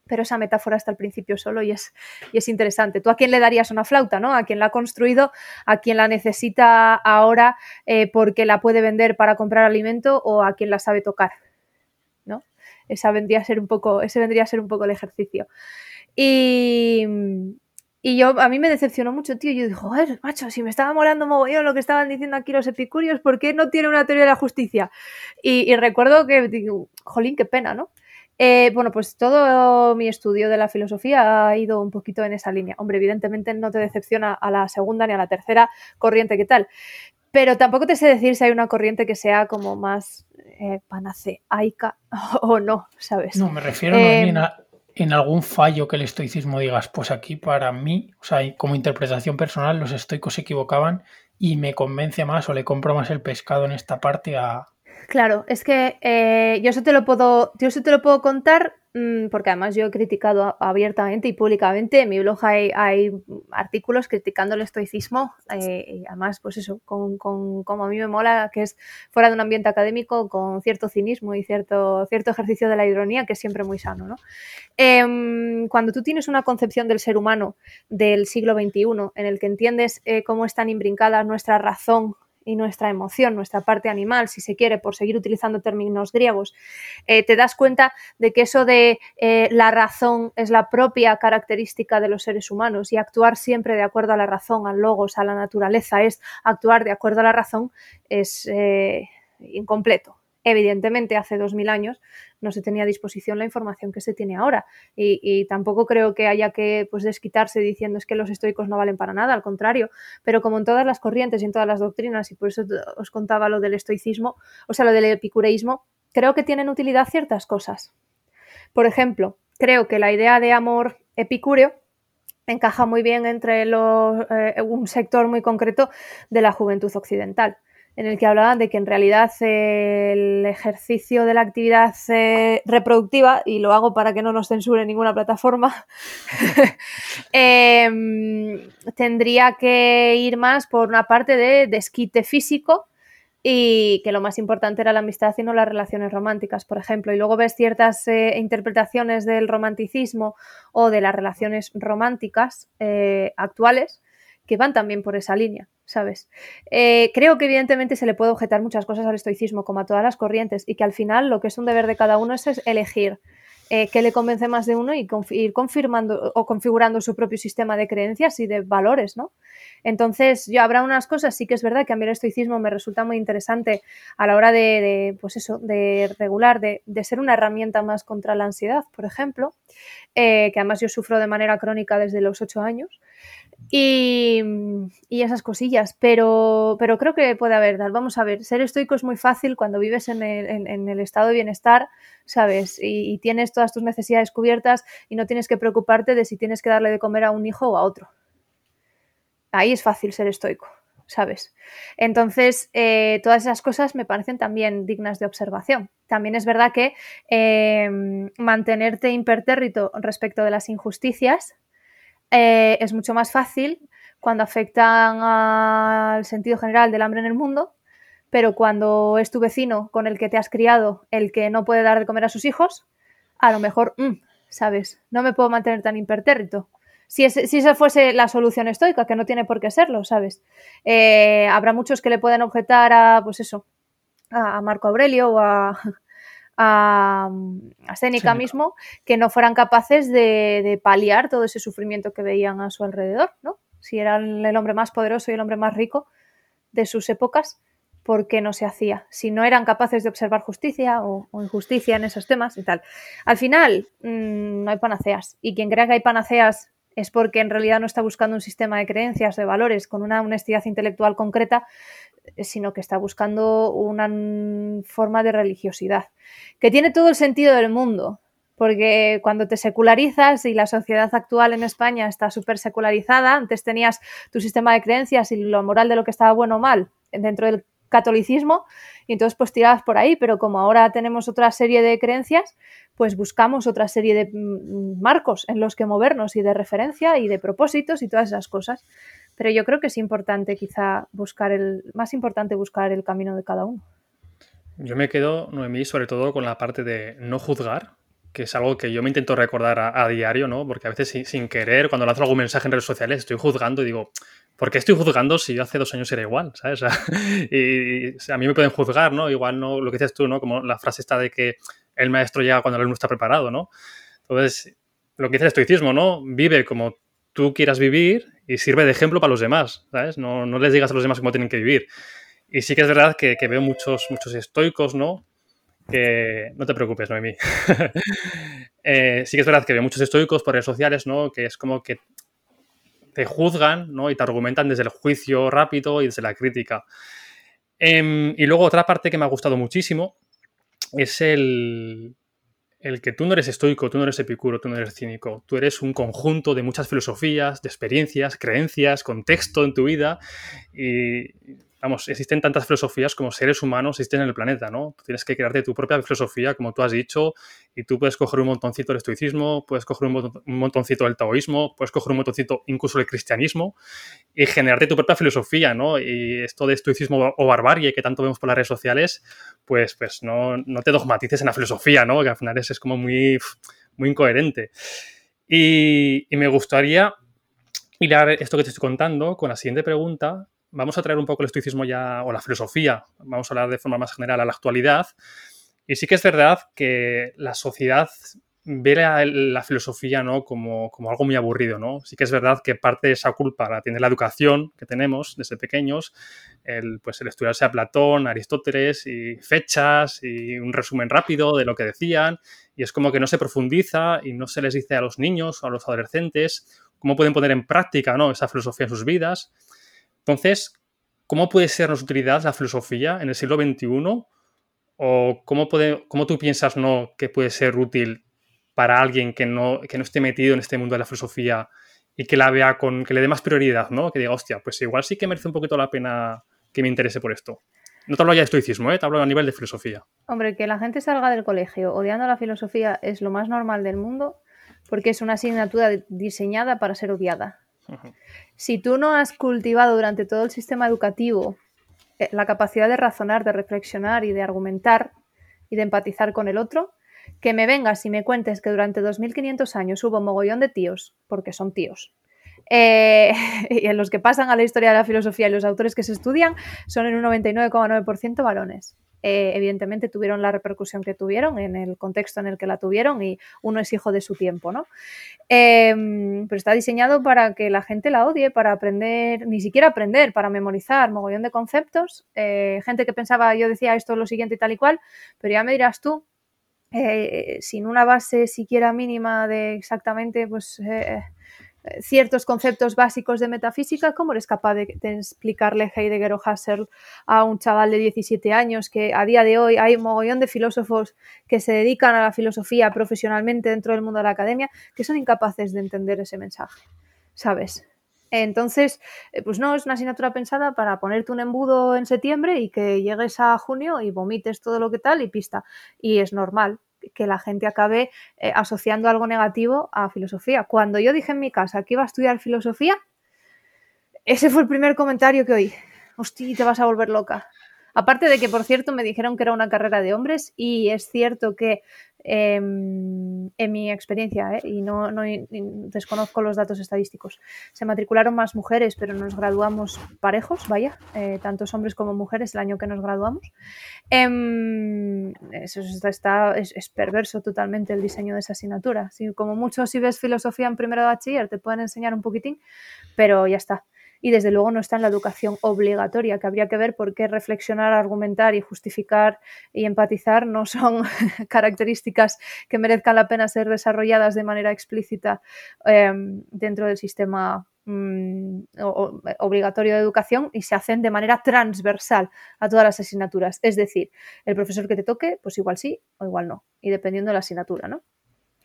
pero esa metáfora está al principio solo y es, y es interesante. ¿Tú a quién le darías una flauta? ¿no? A quien la ha construido, a quien la necesita ahora eh, porque la puede vender para comprar alimento o a quien la sabe tocar. ¿no? Esa vendría a ser un poco, ese vendría a ser un poco el ejercicio. Y, y yo, a mí me decepcionó mucho, tío. Yo dije, joder, macho, si me estaba molando mogollón lo que estaban diciendo aquí los epicúreos, ¿por qué no tiene una teoría de la justicia? Y, y recuerdo que, digo, jolín, qué pena, ¿no? Eh, bueno, pues todo mi estudio de la filosofía ha ido un poquito en esa línea. Hombre, evidentemente no te decepciona a la segunda ni a la tercera corriente que tal. Pero tampoco te sé decir si hay una corriente que sea como más eh, panaceaica o no, ¿sabes? No, me refiero no, Eh, en, a- en algún fallo que el estoicismo digas, pues aquí para mí, o sea, como interpretación personal, los estoicos se equivocaban y me convence más o le compro más el pescado en esta parte a... Claro, es que eh, yo eso te lo puedo, yo eso te lo puedo contar mm, porque además yo he criticado abiertamente y públicamente en mi blog hay, hay artículos criticando el estoicismo eh, y además pues eso, con, con- como a mí me mola que es fuera de un ambiente académico con cierto cinismo y cierto, cierto ejercicio de la ironía que es siempre muy sano, ¿no? Em, cuando tú tienes una concepción del ser humano del siglo XXI en el que entiendes eh, cómo están imbrincadas nuestra razón y nuestra emoción, nuestra parte animal, si se quiere, por seguir utilizando términos griegos, eh, te das cuenta de que eso de eh, la razón es la propia característica de los seres humanos y actuar siempre de acuerdo a la razón, al logos, a la naturaleza, es actuar de acuerdo a la razón, es eh, incompleto. Evidentemente, hace dos mil años no se tenía a disposición la información que se tiene ahora. Y, y tampoco creo que haya que pues, desquitarse diciendo es que los estoicos no valen para nada, al contrario, pero como en todas las corrientes y en todas las doctrinas, y por eso os contaba lo del estoicismo, o sea, lo del epicureísmo, creo que tienen utilidad ciertas cosas. Por ejemplo, creo que la idea de amor epicúreo encaja muy bien entre los, eh, un sector muy concreto de la juventud occidental, en el que hablaban de que en realidad el ejercicio de la actividad eh, reproductiva, y lo hago para que no nos censure ninguna plataforma, eh, tendría que ir más por una parte de desquite físico y que lo más importante era la amistad y no las relaciones románticas, por ejemplo. Y luego ves ciertas eh, interpretaciones del romanticismo o de las relaciones románticas eh, actuales que van también por esa línea, ¿sabes? Eh, creo que evidentemente se le puede objetar muchas cosas al estoicismo, como a todas las corrientes, y que al final lo que es un deber de cada uno es, elegir eh, qué le convence más de uno y ir confirmando o configurando su propio sistema de creencias y de valores, ¿no? Entonces, yo habrá unas cosas, sí que es verdad que a mí el estoicismo me resulta muy interesante a la hora de, pues eso, de regular, de, ser una herramienta más contra la ansiedad, por ejemplo, eh, que además yo sufro de manera crónica desde los ocho años. Y, esas cosillas, pero, pero creo que puede haber, vamos a ver, ser estoico es muy fácil cuando vives en el, estado de bienestar, ¿sabes? Y, y, tienes todas tus necesidades cubiertas y no tienes que preocuparte de si tienes que darle de comer a un hijo o a otro, ahí es fácil ser estoico, ¿sabes? Entonces, eh, todas esas cosas me parecen también dignas de observación. También es verdad que em, mantenerte impertérrito respecto de las injusticias eh, es mucho más fácil cuando afectan al sentido general del hambre en el mundo, pero cuando es tu vecino con el que te has criado el que no puede dar de comer a sus hijos, a lo mejor, mm, ¿sabes? No me puedo mantener tan impertérrito si, esa fuese la solución estoica, que no tiene por qué serlo, ¿sabes? Eh, habrá muchos que le pueden objetar a, pues eso, a Marco Aurelio o a, a, Séneca mismo, que no fueran capaces de, paliar todo ese sufrimiento que veían a su alrededor, ¿no? Si eran el hombre más poderoso y el hombre más rico de sus épocas, ¿por qué no se hacía? Si no eran capaces de observar justicia o, injusticia en esos temas y tal. Al final, mm, no hay panaceas. Y quien crea que hay panaceas es porque en realidad no está buscando un sistema de creencias, de valores, con una honestidad intelectual concreta, sino que está buscando una forma de religiosidad, que tiene todo el sentido del mundo, porque cuando te secularizas y la sociedad actual en España está súper secularizada, antes tenías tu sistema de creencias y lo moral de lo que estaba bueno o mal dentro del catolicismo y entonces pues tirabas por ahí, pero como ahora tenemos otra serie de creencias, pues buscamos otra serie de mm, marcos en los que movernos y de referencia y de propósitos y todas esas cosas. Pero yo creo que es importante quizá buscar el, más importante buscar el camino de cada uno. Yo me quedo, Noemí, sobre todo con la parte de no juzgar, que es algo que yo me intento recordar a, diario, ¿no? Porque a veces sin, querer, cuando lanzo algún mensaje en redes sociales, estoy juzgando y digo, ¿por qué estoy juzgando si yo hace dos años era igual? ¿Sabes? y, a mí me pueden juzgar, ¿no? Igual no, lo que dices tú, ¿no? Como la frase está de que el maestro llega cuando el alumno está preparado, ¿no? Entonces, lo que dice el estoicismo, ¿no? Vive como tú quieras vivir y sirve de ejemplo para los demás, ¿sabes? No, no les digas a los demás cómo tienen que vivir. Y sí que es verdad que, veo muchos, muchos estoicos, ¿no? que no te preocupes, Noemí. eh, sí que es verdad que veo muchos estoicos por redes sociales, ¿no? Que es como que te juzgan, ¿no? Y te argumentan desde el juicio rápido y desde la crítica. Em, y luego otra parte que me ha gustado muchísimo es el, el que tú no eres estoico, tú no eres epicuro, tú no eres cínico. Tú eres un conjunto de muchas filosofías, de experiencias, creencias, contexto en tu vida y vamos, existen tantas filosofías como seres humanos existen en el planeta, ¿no? Tienes que crearte tu propia filosofía, como tú has dicho, y tú puedes coger un montoncito del estoicismo, puedes coger un, montoncito del taoísmo, puedes coger un montoncito incluso del cristianismo y generarte tu propia filosofía, ¿no? Y esto de estoicismo o barbarie que tanto vemos por las redes sociales, pues, pues no, no te dogmatices en la filosofía, ¿no? Que al final es, como muy, muy incoherente. Y, me gustaría mirar esto que te estoy contando con la siguiente pregunta, vamos a traer un poco el estoicismo ya, o la filosofía, vamos a hablar de forma más general a la actualidad. Y sí que es verdad que la sociedad ve la, filosofía ¿no? como, como, algo muy aburrido. ¿no? Sí que es verdad que parte de esa culpa la tiene la educación que tenemos desde pequeños, el, pues el estudiarse a Platón, Aristóteles y fechas y un resumen rápido de lo que decían. Y es como que no se profundiza y no se les dice a los niños o a los adolescentes cómo pueden poner en práctica ¿no? esa filosofía en sus vidas. Entonces, ¿cómo puede sernos utilidad la filosofía en el siglo XXI? ¿O cómo, puede, cómo tú piensas no, que puede ser útil para alguien que no, que no esté metido en este mundo de la filosofía y que la vea con, que le dé más prioridad, ¿no? Que diga, hostia, pues igual sí que merece un poquito la pena que me interese por esto. No te hablo ya de estoicismo, ¿eh? te hablo a nivel de filosofía. Hombre, que la gente salga del colegio odiando la filosofía es lo más normal del mundo porque es una asignatura diseñada para ser odiada. Si tú no has cultivado durante todo el sistema educativo eh, la capacidad de razonar, de reflexionar y de argumentar y de empatizar con el otro, que me vengas y me cuentes que durante 2500 años hubo mogollón de tíos, porque son tíos, eh, y en los que pasan a la historia de la filosofía y los autores que se estudian son en un 99,9% varones. Eh, evidentemente tuvieron la repercusión que tuvieron en el contexto en el que la tuvieron y uno es hijo de su tiempo, ¿no? Em, pero está diseñado para que la gente la odie, para aprender, ni siquiera aprender, para memorizar mogollón de conceptos. Eh, gente que pensaba, yo decía esto lo siguiente y tal y cual, pero ya me dirás tú, eh, sin una base siquiera mínima de exactamente, pues ciertos conceptos básicos de metafísica, ¿cómo eres capaz de, explicarle Heidegger o Husserl a un chaval de 17 años que a día de hoy hay un mogollón de filósofos que se dedican a la filosofía profesionalmente dentro del mundo de la academia que son incapaces de entender ese mensaje? ¿Sabes? Entonces, eh, pues no, es una asignatura pensada para ponerte un embudo en septiembre y que llegues a junio y vomites todo lo que tal y pista. Y es normal, que la gente acabe eh, asociando algo negativo a filosofía. Cuando yo dije en mi casa que iba a estudiar filosofía, ese fue el primer comentario que oí. Hostia, te vas a volver loca. Aparte de que, por cierto, me dijeron que era una carrera de hombres y es cierto que em, en mi experiencia, ¿eh? y no, desconozco los datos estadísticos, se matricularon más mujeres, pero nos graduamos parejos, vaya, eh, tantos hombres como mujeres el año que nos graduamos. Em, eso está, es, perverso totalmente el diseño de esa asignatura. Si, como mucho si ves filosofía en primero de bachiller, te pueden enseñar un poquitín, pero ya está y desde luego no está en la educación obligatoria, que habría que ver por qué reflexionar, argumentar y justificar y empatizar no son características que merezcan la pena ser desarrolladas de manera explícita em, dentro del sistema mm, obligatorio de educación y se hacen de manera transversal a todas las asignaturas. Es decir, el profesor que te toque, pues igual sí o igual no, y dependiendo de la asignatura, ¿no?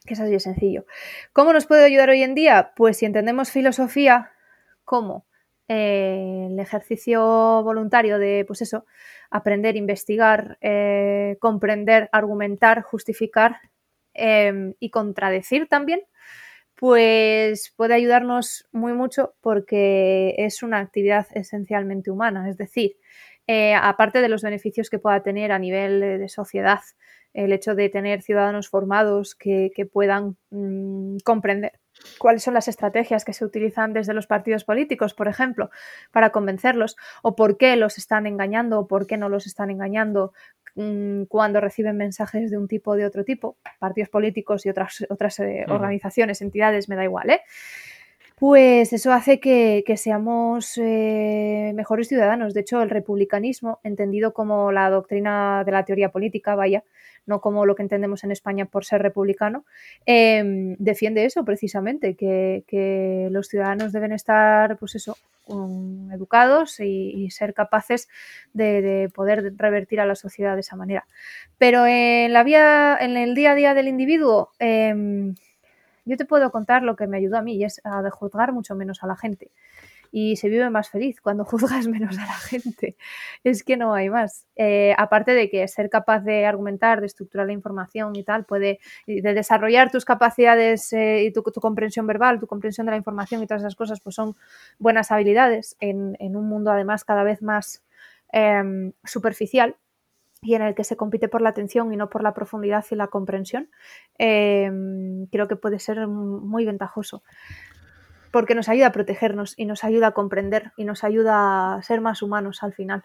Que es así de sencillo. ¿Cómo nos puede ayudar hoy en día? Pues si entendemos filosofía como eh, el ejercicio voluntario de, pues eso, aprender, investigar, eh, comprender, argumentar, justificar em, y contradecir también, pues puede ayudarnos muy mucho porque es una actividad esencialmente humana. Es decir, eh, aparte de los beneficios que pueda tener a nivel de sociedad, el hecho de tener ciudadanos formados que, puedan mm, comprender cuáles son las estrategias que se utilizan desde los partidos políticos, por ejemplo, para convencerlos, o por qué los están engañando o por qué no los están engañando mm, cuando reciben mensajes de un tipo o de otro tipo, partidos políticos y otras, otras eh, organizaciones, entidades, me da igual, ¿eh? Pues eso hace que, seamos eh, mejores ciudadanos. De hecho, el republicanismo, entendido como la doctrina de la teoría política, vaya, no como lo que entendemos en España por ser republicano, em, defiende eso precisamente, que, los ciudadanos deben estar, pues eso, educados y, ser capaces de, poder revertir a la sociedad de esa manera. Pero en la vía, en el día a día del individuo, em, yo te puedo contar lo que me ayudó a mí y es a juzgar mucho menos a la gente y se vive más feliz cuando juzgas menos a la gente. Es que no hay más. Eh, aparte de que ser capaz de argumentar, de estructurar la información y tal, puede de desarrollar tus capacidades eh, y tu, comprensión verbal, tu comprensión de la información y todas esas cosas, pues son buenas habilidades en, un mundo además cada vez más em, superficial y en el que se compite por la atención y no por la profundidad y la comprensión, em, creo que puede ser muy ventajoso porque nos ayuda a protegernos y nos ayuda a comprender y nos ayuda a ser más humanos al final.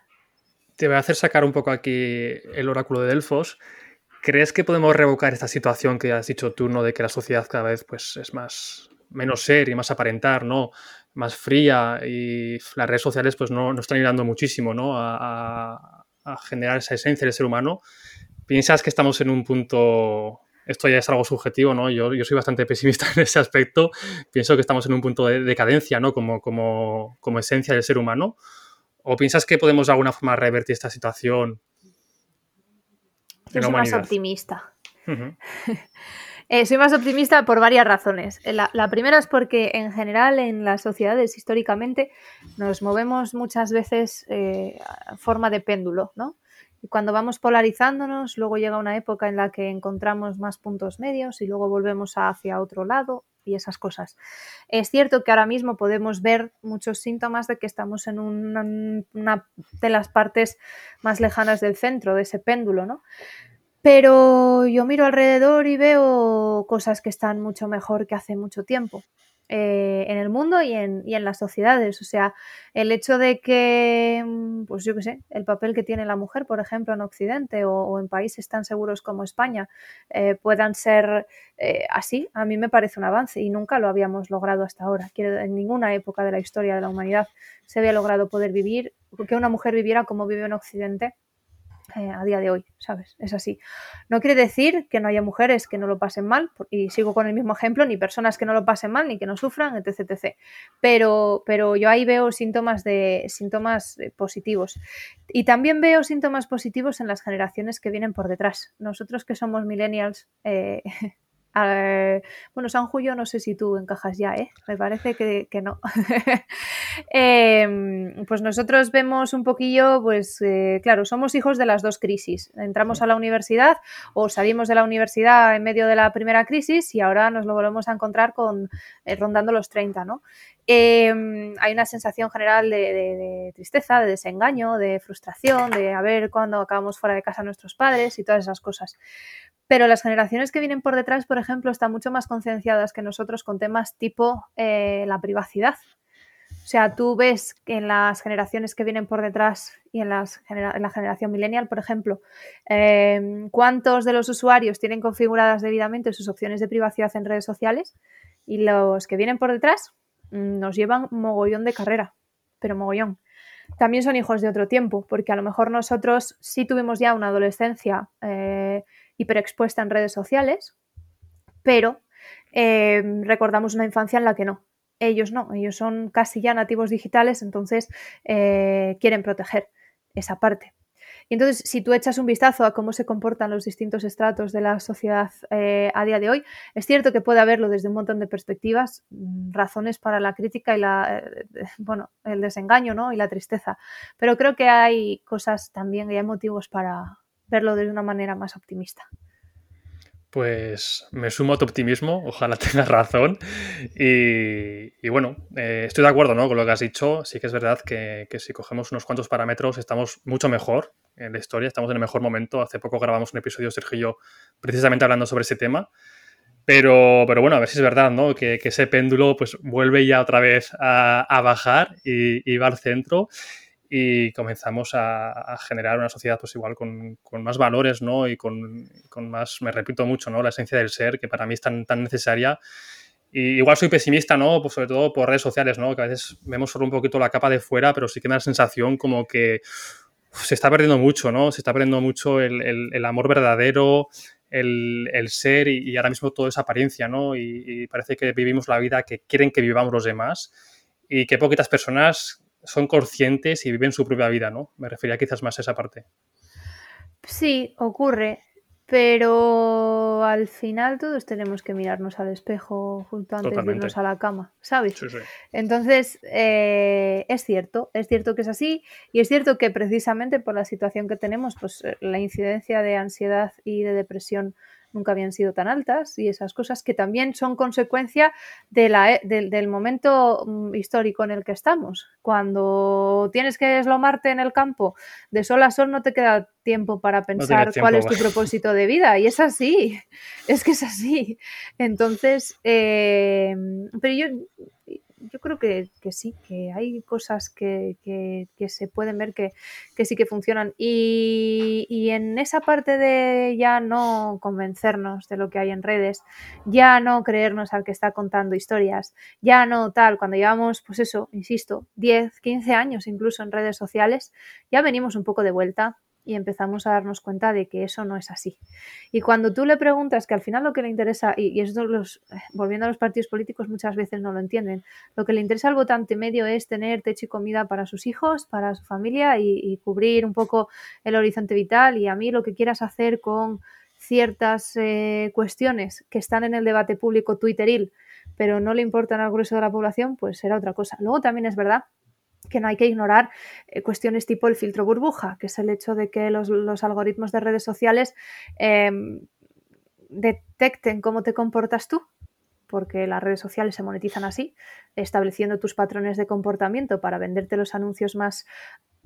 Te voy a hacer sacar un poco aquí el oráculo de Delfos. ¿Crees que podemos revocar esta situación que has dicho tú, ¿no? de que la sociedad cada vez pues, es más menos ser y más aparentar, ¿no? más fría y las redes sociales pues no, están ayudando muchísimo ¿no? a, a generar esa esencia del ser humano? ¿Piensas que estamos en un punto esto ya es algo subjetivo, ¿no? Yo, soy bastante pesimista en ese aspecto. Pienso que estamos en un punto de decadencia, ¿no? Como, como, como esencia del ser humano. ¿O piensas que podemos de alguna forma revertir esta situación? Yo soy más optimista. Eh, soy más optimista por varias razones. Eh, la, primera es porque en general en las sociedades históricamente nos movemos muchas veces eh, a forma de péndulo, ¿no? Y cuando vamos polarizándonos, luego llega una época en la que encontramos más puntos medios y luego volvemos hacia otro lado y esas cosas. Es cierto que ahora mismo podemos ver muchos síntomas de que estamos en una, de las partes más lejanas del centro, de ese péndulo, ¿no? Pero yo miro alrededor y veo cosas que están mucho mejor que hace mucho tiempo. Eh, en el mundo y en, y en, las sociedades. O sea, el hecho de que, mm, pues yo qué sé, el papel que tiene la mujer, por ejemplo, en Occidente o, en países tan seguros como España, eh, puedan ser eh, así, a mí me parece un avance y nunca lo habíamos logrado hasta ahora. en ninguna época de la historia de la humanidad se había logrado poder vivir, que una mujer viviera como vive en Occidente eh, a día de hoy, ¿sabes? Es así. No quiere decir que no haya mujeres que no lo pasen mal, y sigo con el mismo ejemplo, ni personas que no lo pasen mal, ni que no sufran, etc. etc. Pero, pero yo ahí veo síntomas, de, síntomas eh, positivos. Y también veo síntomas positivos en las generaciones que vienen por detrás. Nosotros que somos millennials, eh, bueno, San Julio no sé si tú encajas ya, ¿eh? Me parece que, no. Em, pues nosotros vemos un poquillo, pues eh, claro, somos hijos de las dos crisis. Entramos a la universidad o salimos de la universidad en medio de la primera crisis y ahora nos lo volvemos a encontrar con eh, rondando los 30, ¿no? Em, hay una sensación general de, tristeza, de desengaño, de frustración, de a ver cuándo acabamos fuera de casa nuestros padres y todas esas cosas. Pero las generaciones que vienen por detrás, por ejemplo, están mucho más concienciadas que nosotros con temas tipo eh, la privacidad. O sea, tú ves que en las generaciones que vienen por detrás y en, la generación millennial, por ejemplo, em, cuántos de los usuarios tienen configuradas debidamente sus opciones de privacidad en redes sociales y los que vienen por detrás nos llevan mogollón de carrera, pero mogollón. También son hijos de otro tiempo, porque a lo mejor nosotros sí tuvimos ya una adolescencia eh, hiperexpuesta en redes sociales, pero eh, recordamos una infancia en la que no. Ellos no, ellos son casi ya nativos digitales, entonces eh, quieren proteger esa parte. Y entonces, si tú echas un vistazo a cómo se comportan los distintos estratos de la sociedad eh, a día de hoy, es cierto que puede haberlo desde un montón de perspectivas, mm, razones para la crítica y la, bueno, el desengaño ¿no? y la tristeza. Pero creo que hay cosas también y hay motivos para, verlo de una manera más optimista. Pues me sumo a tu optimismo, ojalá tengas razón. Y, bueno, eh, estoy de acuerdo ¿no? con lo que has dicho. Sí que es verdad que, si cogemos unos cuantos parámetros estamos mucho mejor en la historia, estamos en el mejor momento. Hace poco grabamos un episodio, Sergio y yo, precisamente hablando sobre ese tema. Pero, pero bueno, a ver si es verdad, ¿no? Que, ese péndulo pues vuelve ya otra vez a, bajar y, y va al centro y comenzamos a, generar una sociedad pues igual con, con más valores ¿no? y con, con, más, me repito mucho, ¿no? la esencia del ser, que para mí es tan, tan necesaria. Y igual soy pesimista, ¿no? Pues sobre todo por redes sociales, ¿no? Que a veces vemos solo un poquito la capa de fuera, pero sí que me da la sensación como que se está perdiendo mucho, ¿no? Se está perdiendo mucho el, el, amor verdadero, el, el ser y, ahora mismo todo es apariencia, ¿no? Y, y, parece que vivimos la vida que quieren que vivamos los demás y que poquitas personas son conscientes y viven su propia vida, ¿no? Me refería quizás más a esa parte. Sí, ocurre, pero al final todos tenemos que mirarnos al espejo justo antes de irnos a la cama, ¿sabes? Sí, sí. Entonces, eh, es cierto, es cierto que es así y es cierto que precisamente por la situación que tenemos, pues eh, la incidencia de ansiedad y de depresión nunca habían sido tan altas y esas cosas que también son consecuencia de la, e, del momento mm, histórico en el que estamos. Cuando tienes que deslomarte en el campo de sol a sol no te queda tiempo para pensar cuál es tu propósito de vida y es así, es que es así. Entonces, eh, pero yo yo creo que, sí, que hay cosas que, se pueden ver que, sí que funcionan. Y, en esa parte de ya no convencernos de lo que hay en redes, ya no creernos al que está contando historias, ya no tal, cuando llevamos, pues eso, insisto, 10, 15 años incluso en redes sociales, ya venimos un poco de vuelta y empezamos a darnos cuenta de que eso no es así. Y cuando tú le preguntas que al final lo que le interesa, y, esto los, eh, volviendo a los partidos políticos muchas veces no lo entienden, lo que le interesa al votante medio es tener techo y comida para sus hijos, para su familia y, cubrir un poco el horizonte vital y a mí lo que quieras hacer con ciertas eh, cuestiones que están en el debate público twitteril, pero no le importan al grueso de la población, pues será otra cosa. Luego también es verdad que no hay que ignorar eh, cuestiones tipo el filtro burbuja, que es el hecho de que los, algoritmos de redes sociales em, detecten cómo te comportas tú, porque las redes sociales se monetizan así, estableciendo tus patrones de comportamiento para venderte los anuncios más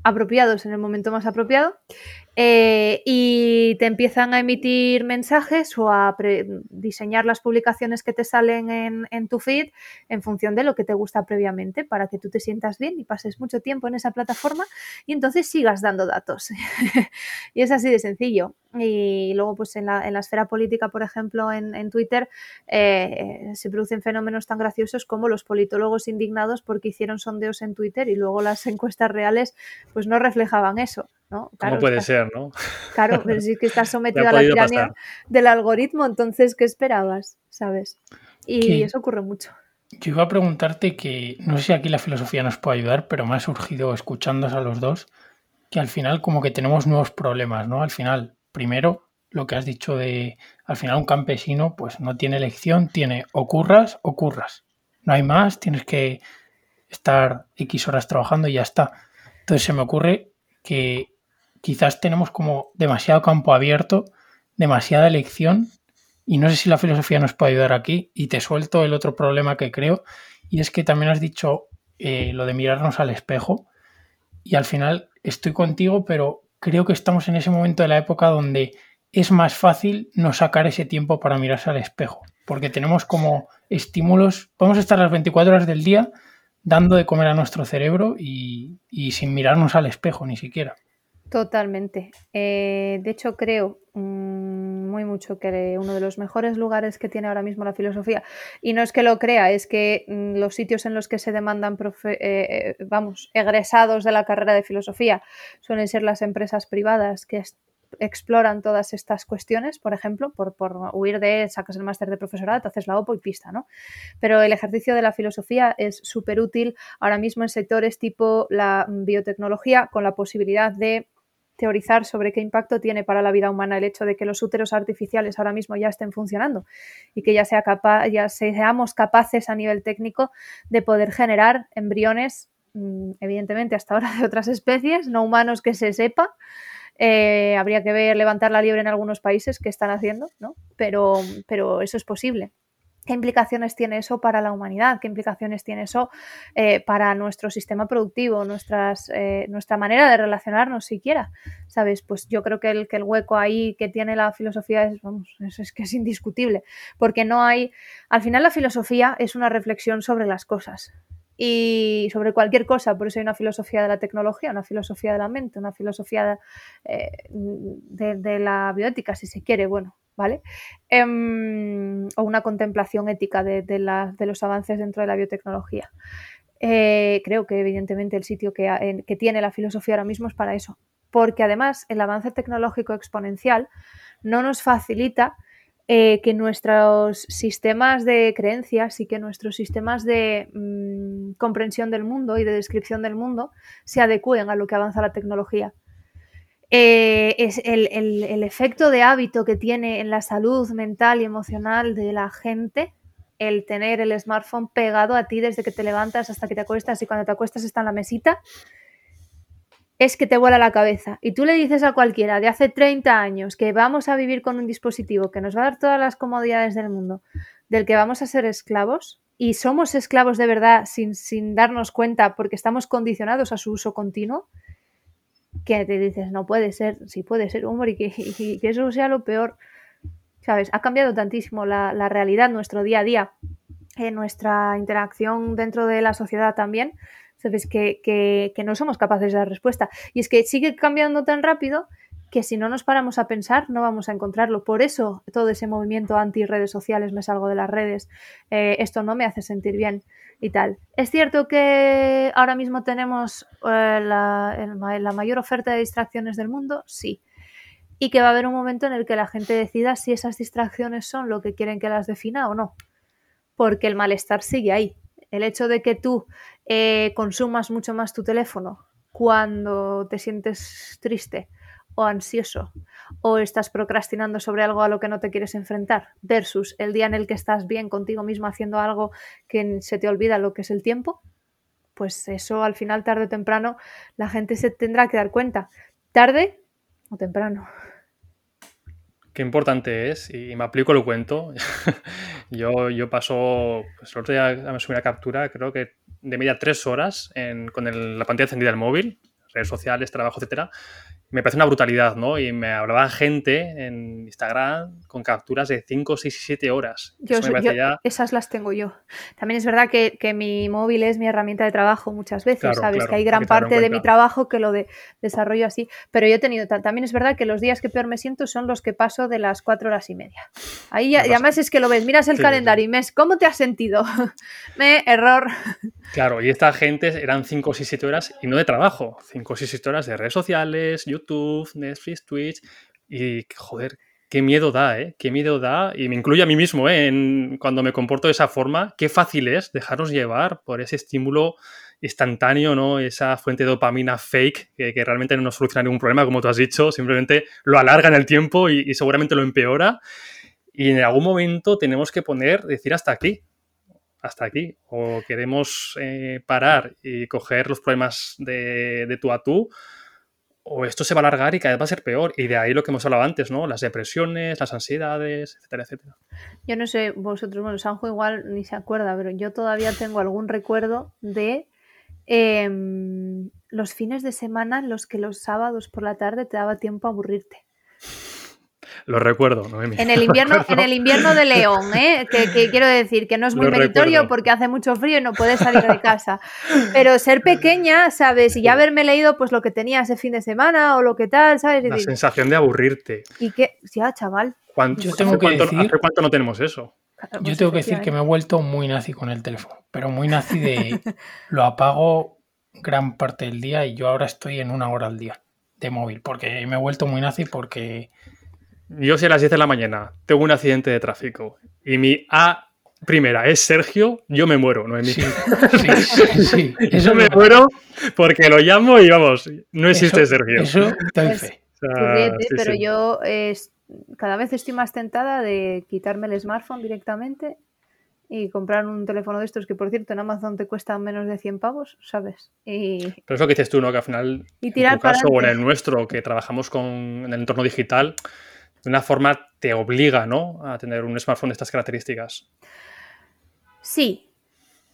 apropiados en el momento más apropiado eh, y te empiezan a emitir mensajes o a diseñar las publicaciones que te salen en, en, tu feed en función de lo que te gusta previamente para que tú te sientas bien y pases mucho tiempo en esa plataforma y entonces sigas dando datos. y es así de sencillo. Y luego, pues en la, en la esfera política, por ejemplo, en, en Twitter, eh, se producen fenómenos tan graciosos como los politólogos indignados porque hicieron sondeos en Twitter y luego las encuestas reales pues no reflejaban eso. ¿no? ¿Cómo puede ser, no? Claro, pero si es que estás sometido a la tiranía del algoritmo, entonces, ¿qué esperabas? ¿Sabes? Y eso ocurre mucho. Yo iba a preguntarte que, no sé si aquí la filosofía nos puede ayudar, pero me ha surgido escuchándos a los dos, que al final como que tenemos nuevos problemas, ¿no? Al final, primero, lo que has dicho de, al final un campesino pues no tiene elección, tiene o curras o curras. No hay más, tienes que estar X horas trabajando y ya está. Entonces se me ocurre que quizás tenemos como demasiado campo abierto, demasiada elección y no sé si la filosofía nos puede ayudar aquí y te suelto el otro problema que creo y es que también has dicho eh, lo de mirarnos al espejo y al final estoy contigo pero creo que estamos en ese momento de la época donde es más fácil no sacar ese tiempo para mirarse al espejo porque tenemos como estímulos, podemos estar las 24 horas del día dando de comer a nuestro cerebro y, y sin mirarnos al espejo ni siquiera. Totalmente. Eh, de hecho, creo mm, muy mucho que uno de los mejores lugares que tiene ahora mismo la filosofía, y no es que lo crea, es que mm, los sitios en los que se demandan, eh, eh, vamos, egresados de la carrera de filosofía suelen ser las empresas privadas que exploran todas estas cuestiones, por ejemplo, por, por huir de, sacas el máster de profesorado, haces la OPO y pista, ¿no? Pero el ejercicio de la filosofía es súper útil ahora mismo en sectores tipo la biotecnología, con la posibilidad de teorizar sobre qué impacto tiene para la vida humana el hecho de que los úteros artificiales ahora mismo ya estén funcionando y que ya, sea capaz, ya seamos capaces a nivel técnico de poder generar embriones, mm, evidentemente hasta ahora de otras especies, no humanos que se sepa. Eh, habría que ver levantar la liebre en algunos países que están haciendo, ¿no? Pero, pero eso es posible. ¿Qué implicaciones tiene eso para la humanidad? ¿Qué implicaciones tiene eso eh, para nuestro sistema productivo, nuestras, eh, nuestra manera de relacionarnos siquiera? ¿Sabes? Pues yo creo que el, que el hueco ahí que tiene la filosofía es, vamos, es, que es indiscutible, porque no hay, al final la filosofía es una reflexión sobre las cosas y sobre cualquier cosa, por eso hay una filosofía de la tecnología, una filosofía de la mente, una filosofía de, eh, de la bioética, si se quiere, bueno, ¿vale? Em, o una contemplación ética de, los avances dentro de la biotecnología. Eh, creo que evidentemente el sitio que, tiene la filosofía ahora mismo es para eso, porque además el avance tecnológico exponencial no nos facilita eh, que nuestros sistemas de creencias y que nuestros sistemas de mm, comprensión del mundo y de descripción del mundo se adecúen a lo que avanza la tecnología. Eh, es el, efecto de hábito que tiene en la salud mental y emocional de la gente el tener el smartphone pegado a ti desde que te levantas hasta que te acuestas y cuando te acuestas está en la mesita, es que te vuela la cabeza. Y tú le dices a cualquiera de hace 30 años que vamos a vivir con un dispositivo que nos va a dar todas las comodidades del mundo, del que vamos a ser esclavos, y somos esclavos de verdad sin, sin darnos cuenta porque estamos condicionados a su uso continuo, que te dices, no puede ser, sí puede ser, humor y que, eso sea lo peor. ¿Sabes? Ha cambiado tantísimo la, realidad, nuestro día a día, en nuestra interacción dentro de la sociedad también, ¿sabes? Que, no somos capaces de dar respuesta. Y es que sigue cambiando tan rápido que si no nos paramos a pensar no vamos a encontrarlo. Por eso todo ese movimiento anti redes sociales, me salgo de las redes, eh, esto no me hace sentir bien y tal. Es cierto que ahora mismo tenemos eh, la, mayor oferta de distracciones del mundo, sí. Y que va a haber un momento en el que la gente decida si esas distracciones son lo que quieren que las defina o no. Porque el malestar sigue ahí. El hecho de que tú eh, consumas mucho más tu teléfono cuando te sientes triste o ansioso o estás procrastinando sobre algo a lo que no te quieres enfrentar versus el día en el que estás bien contigo mismo haciendo algo que se te olvida lo que es el tiempo, pues eso al final tarde o temprano la gente se tendrá que dar cuenta. Tarde o temprano. Qué importante es, y me aplico el cuento. yo, yo paso, pues el otro día me subí una captura, creo que de media tres horas con la pantalla encendida del móvil, redes sociales, trabajo, etcétera, me parece una brutalidad, ¿no? Y me hablaba gente en Instagram con capturas de 5, 6 y 7 horas. Yo, Eso me yo- ya- Esas las tengo yo. También es verdad que, que mi móvil es mi herramienta de trabajo muchas veces, Claro, ¿sabes? claro, que hay gran que parte de mi trabajo que lo de, desarrollo así. Pero yo he tenido, ta- también es verdad que los días que peor me siento son los que paso de las 4 horas y media. Ahí ya- y además es que lo ves, miras el Sí, sí, calendario y mes, ¿cómo te has sentido? me, error. Claro, y esta gente eran 5, 6, 7 horas y no de trabajo. 5, 6, 7 horas de redes sociales, YouTube, Netflix, Twitch. Y, joder, qué miedo da, ¿eh? Qué miedo da. Y me incluye a mí mismo, ¿eh? En, cuando me comporto de esa forma, qué fácil es dejarnos llevar por ese estímulo instantáneo, ¿no? Esa fuente de dopamina fake que, que realmente no nos soluciona ningún problema, como tú has dicho, simplemente lo alarga en el tiempo y, y seguramente lo empeora. Y en algún momento tenemos que poner, decir hasta aquí, hasta aquí. O queremos eh, parar y coger los problemas de, de tú a tú, o esto se va a alargar y cada vez va a ser peor. Y de ahí lo que hemos hablado antes, ¿no? Las depresiones, las ansiedades, etcétera, etcétera. Yo no sé, vosotros, bueno, Sanjo igual ni se acuerda, pero yo todavía tengo algún recuerdo de em, los fines de semana en los que los sábados por la tarde te daba tiempo a aburrirte. Lo recuerdo, Noemi. En el invierno, en el invierno de León, ¿eh? que, que quiero decir que no es muy Lo meritorio recuerdo. porque hace mucho frío y no puedes salir de casa. Pero ser pequeña, ¿sabes? Y ya haberme leído pues lo que tenía ese fin de semana o lo que tal, ¿sabes? Y, La sensación de aburrirte. y que, ya, chaval. ¿Cuánto- Yo tengo hace que cuánto, decir- ¿Hace cuánto no tenemos eso? claro, Yo pues, tengo que decir que me he vuelto muy nazi con el teléfono, pero muy nazi de lo apago gran parte del día y yo ahora estoy en una hora al día de móvil, porque me he vuelto muy nazi porque Yo si a las 10 de la mañana tengo un accidente de tráfico y mi A primera es Sergio, yo me muero, Noemi. sí, sí, sí, sí, eso Yo es me muero porque lo llamo y vamos, no existe Eso- Sergio. Eso Pues- fe. O sea, Tú ríete, sí, pero sí. yo eh, es- cada vez estoy más tentada de quitarme el smartphone directamente y comprar un teléfono de estos que, por cierto, en Amazon te cuestan menos de 100 pavos, ¿sabes? Y, Pero es lo que dices tú, ¿no? Que al final, y en tu para caso o en el nuestro, que trabajamos con, en el entorno digital, de una forma te obliga, ¿no? A tener un smartphone de estas características. Sí.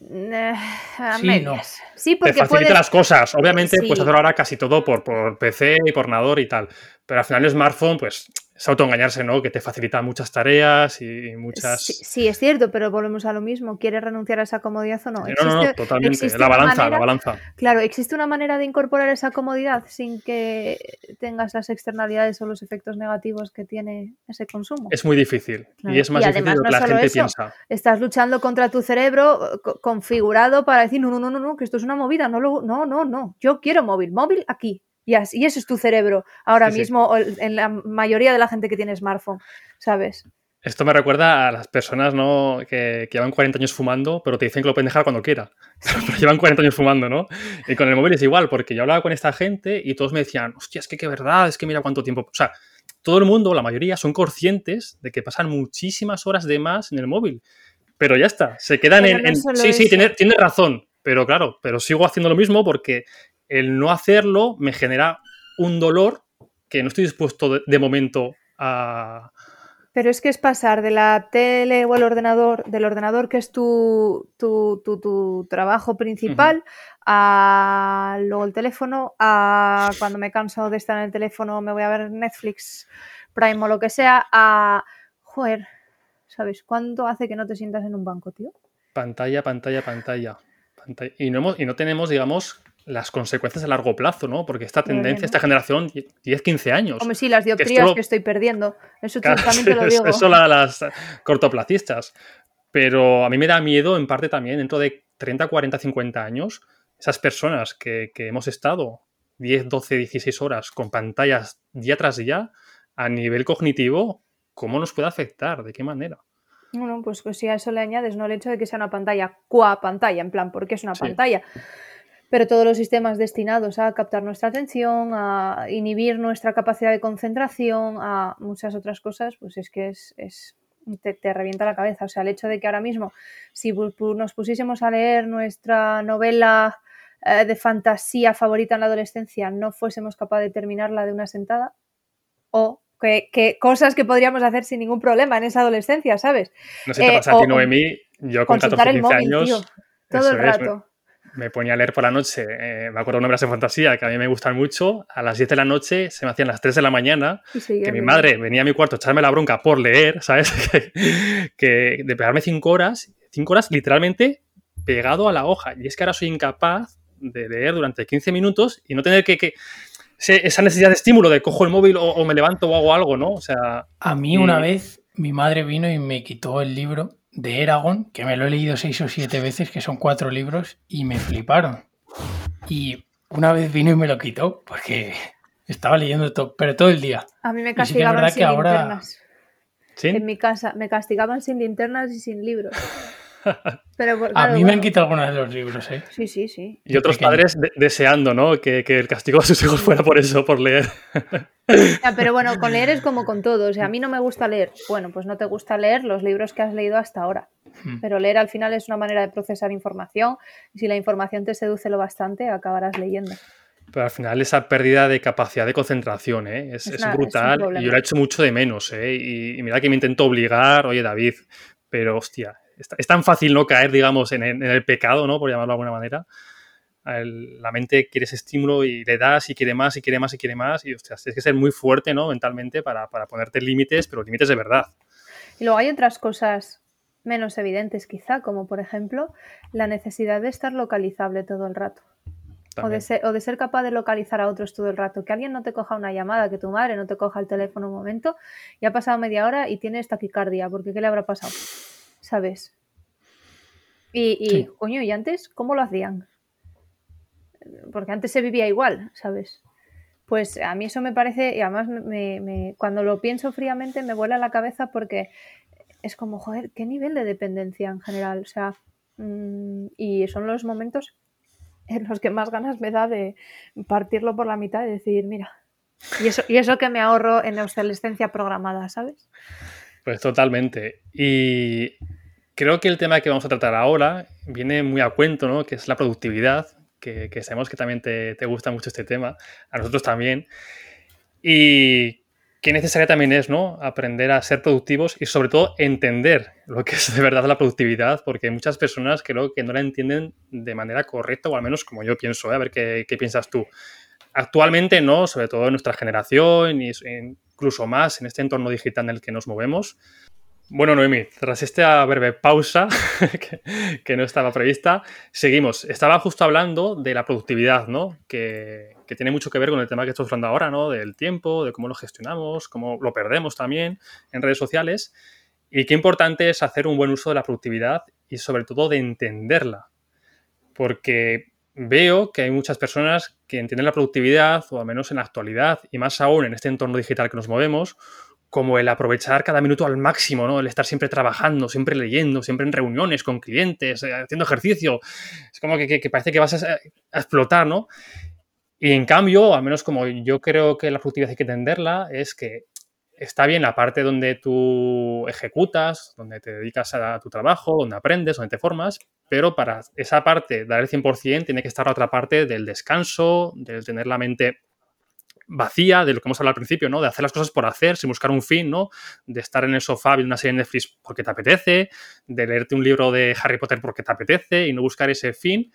Eh, a Sí, medias. Sí, Te porque facilita puedes... las cosas. Obviamente, Sí. puedes hacer ahora casi todo por, por PC y por ordenador y tal. Pero al final el smartphone, pues, es autoengañarse, ¿no? Que te facilita muchas tareas y muchas... Sí, sí, es cierto, pero volvemos a lo mismo. ¿Quieres renunciar a esa comodidad o no? No, no, no, totalmente. La balanza, manera- la balanza. Claro, ¿existe una manera de incorporar esa comodidad sin que tengas las externalidades o los efectos negativos que tiene ese consumo? Es muy difícil. Claro. Y es más Y difícil de lo que no la gente eso. piensa. Estás luchando contra tu cerebro co- configurado para decir, no, no, no, no, no, que esto es una movida, no, lo, no, no, no, yo quiero móvil, móvil aquí. Y, así, y ese es tu cerebro ahora Sí, sí. mismo el- en la mayoría de la gente que tiene smartphone, ¿sabes? Esto me recuerda a las personas ¿no? que, que llevan 40 años fumando, pero te dicen que lo pueden dejar cuando quiera. Pero llevan 40 años fumando, ¿no? Y con el móvil es igual, porque yo hablaba con esta gente y todos me decían, hostia, es que qué verdad, es que mira cuánto tiempo. O sea, todo el mundo, la mayoría, son conscientes de que pasan muchísimas horas de más en el móvil. Pero ya está, se quedan Pero en. no en- solo sí, sí, eso. tiene, tiene razón, pero claro, pero sigo haciendo lo mismo porque el no hacerlo me genera un dolor que no estoy dispuesto de, de momento a, Pero es que es pasar de la tele o el ordenador, del ordenador que es tu, tu, tu- tu trabajo principal, a luego el teléfono, a cuando me canso de estar en el teléfono me voy a ver Netflix, Prime o lo que sea, a... Joder, ¿sabes? ¿Cuánto hace que no te sientas en un banco, tío? Pantalla, pantalla, pantalla. pantalla. Y, no hemos, y no tenemos, digamos, las consecuencias a largo plazo, ¿no? Porque esta bien, tendencia, ¿no? esta generación, 10, 15 años. Hombre, sí, las dioptrías esto que estoy perdiendo. Eso Claro, también te lo digo. Eso la- las cortoplacistas. Pero a mí me da miedo, en parte también, dentro de 30, 40, 50 años, esas personas que, que hemos estado 10, 12, 16 horas con pantallas día tras día, a nivel cognitivo, ¿cómo nos puede afectar? ¿De qué manera? Bueno, pues, pues si a eso le añades no el hecho de que sea una pantalla, cua pantalla, en plan, porque es una Sí. pantalla. Pero todos los sistemas destinados a captar nuestra atención, a inhibir nuestra capacidad de concentración, a muchas otras cosas, pues es que es, es- te, te revienta la cabeza. O sea, el hecho de que ahora mismo, si nos pusiésemos a leer nuestra novela eh, de fantasía favorita en la adolescencia, no fuésemos capaces de terminarla de una sentada, o que, que cosas que podríamos hacer sin ningún problema en esa adolescencia, ¿sabes? No sé si te Eh, pasa a ti, Noemí. Yo con Consultar 14, el 15 móvil, años. tío, todo el es, me- ponía a leer por la noche, eh, me acuerdo de novelas de fantasía que a mí me gustan mucho, a las 10 de la noche se me hacían las 3 de la mañana, que mi madre venía a mi cuarto a echarme la bronca por leer, ¿sabes? que, de pegarme 5 horas, 5 horas literalmente pegado a la hoja. Y es que ahora soy incapaz de leer durante 15 minutos y no tener que, esa necesidad de estímulo de cojo el móvil o, me levanto o hago algo, ¿no? O sea. A mí una vez mi madre vino y me quitó el libro de Eragon, que me lo he leído seis o siete veces, que son cuatro libros, y me fliparon. Y una vez vino y me lo quitó, porque estaba leyendo todo, pero todo el día. A mí me castigaban sin linternas. En mi casa me castigaban sin linternas y sin libros. a mí me han quitado algunos de los libros, ¿eh? Sí, sí, sí. Y otros padres deseando, ¿no? Que, el castigo a sus hijos fuera por eso, por leer. pero bueno, con leer es como con todo. O sea, a mí no me gusta leer. Bueno, pues no te gusta leer los libros que has leído hasta ahora. Hmm. Pero leer al final es una manera de procesar información. Y si la información te seduce lo bastante, acabarás leyendo. Pero al final esa pérdida de capacidad de concentración ¿eh? es, brutal y yo la he hecho mucho de menos. ¿eh? Y, mira que me intento obligar, oye David, pero hostia, es tan fácil no caer, digamos, en, el pecado, ¿no? Por llamarlo de alguna manera. la mente quiere ese estímulo y le das y quiere más y quiere más y quiere más. Y, ostras, tienes que ser muy fuerte, ¿no? Mentalmente para, ponerte límites, pero límites de verdad. Y luego hay otras cosas menos evidentes, quizá, como por ejemplo la necesidad de estar localizable todo el rato. O de, ser, o de, ser, capaz de localizar a otros todo el rato. Que alguien no te coja una llamada, que tu madre no te coja el teléfono un momento y ha pasado media hora y tienes taquicardia, porque ¿qué le habrá pasado? ¿Sabes? Y, coño, ¿y antes cómo lo hacían? Porque antes se vivía igual, ¿sabes? Pues a mí eso me parece, y además me, cuando lo pienso fríamente me vuela la cabeza porque es como, joder, qué nivel de dependencia en general. O sea, mm, y son los momentos en los que más ganas me da de partirlo por la mitad y decir, mira, y eso, y eso que me ahorro en obsolescencia programada, ¿sabes? Pues totalmente. Y creo que el tema que vamos a tratar ahora viene muy a cuento, ¿no? Que es la productividad, que, sabemos que también te, gusta mucho este tema, a nosotros también. Y qué necesaria también es, ¿no? Aprender a ser productivos y sobre todo entender lo que es de verdad la productividad, porque muchas personas creo que no la entienden de manera correcta, o al menos como yo pienso, ¿eh? a ver qué, qué piensas tú. Actualmente no, sobre todo en nuestra generación y incluso más en este entorno digital en el que nos movemos. Bueno, Noemi, tras esta breve pausa que, no estaba prevista, seguimos. Estaba justo hablando de la productividad, ¿no? Que, tiene mucho que ver con el tema que estamos hablando ahora, ¿no? Del tiempo, de cómo lo gestionamos, cómo lo perdemos también en redes sociales. Y qué importante es hacer un buen uso de la productividad y sobre todo de entenderla. Porque veo que hay muchas personas que entienden la productividad, o al menos en la actualidad, y más aún en este entorno digital que nos movemos, como el aprovechar cada minuto al máximo, ¿no? El estar siempre trabajando, siempre leyendo, siempre en reuniones con clientes, eh, haciendo ejercicio. Es como que, parece que vas a, explotar, ¿no? Y en cambio, al menos como yo creo que la productividad hay que entenderla, es que está bien la parte donde tú ejecutas, donde te dedicas a tu trabajo, donde aprendes, donde te formas, pero para esa parte dar el 100% tiene que estar la otra parte del descanso, de tener la mente vacía, de lo que hemos hablado al principio, ¿no? De hacer las cosas por hacer, sin buscar un fin, ¿no? De estar en el sofá viendo una serie de Netflix porque te apetece, de leerte un libro de Harry Potter porque te apetece y no buscar ese fin.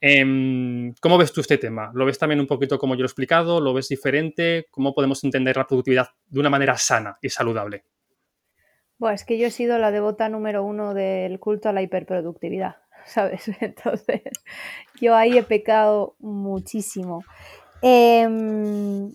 Em, ¿Cómo ves tú este tema? ¿Lo ves también un poquito como yo lo he explicado? ¿Lo ves diferente? ¿Cómo podemos entender la productividad de una manera sana y saludable? Bueno, es que yo he sido la devota número uno del culto a la hiperproductividad, ¿sabes? Entonces, yo ahí he pecado muchísimo. Em,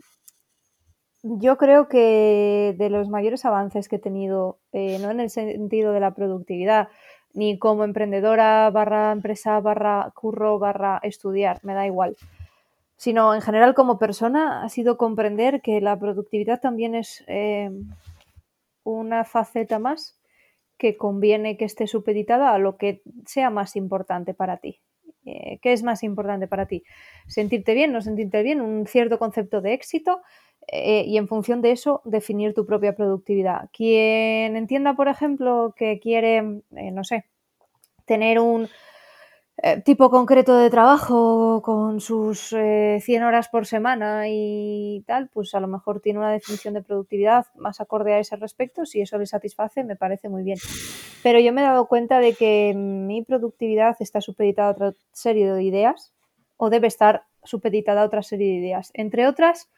yo creo que de los mayores avances que he tenido, eh, no en el sentido de la productividad, ni como emprendedora barra empresa barra curro barra estudiar, me da igual, sino en general como persona ha sido comprender que la productividad también es eh, una faceta más que conviene que esté supeditada a lo que sea más importante para ti. Eh, ¿Qué es más importante para ti? ¿Sentirte bien, no sentirte bien? ¿Un cierto concepto de éxito? Eh, y en función de eso definir tu propia productividad. Quien entienda, por ejemplo, que quiere, eh, no sé, tener un eh, tipo concreto de trabajo con sus 100 eh, horas por semana y tal, pues a lo mejor tiene una definición de productividad más acorde a ese respecto. Si eso le satisface, me parece muy bien. Pero yo me he dado cuenta de que mi productividad está supeditada a otra serie de ideas o debe estar supeditada a otra serie de ideas. Entre otras,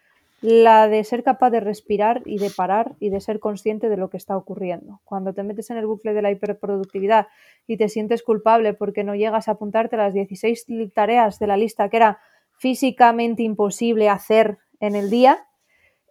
la de ser capaz de respirar y de parar y de ser consciente de lo que está ocurriendo. Cuando te metes en el bucle de la hiperproductividad y te sientes culpable porque no llegas a apuntarte las 16 tareas de la lista que era físicamente imposible hacer en el día,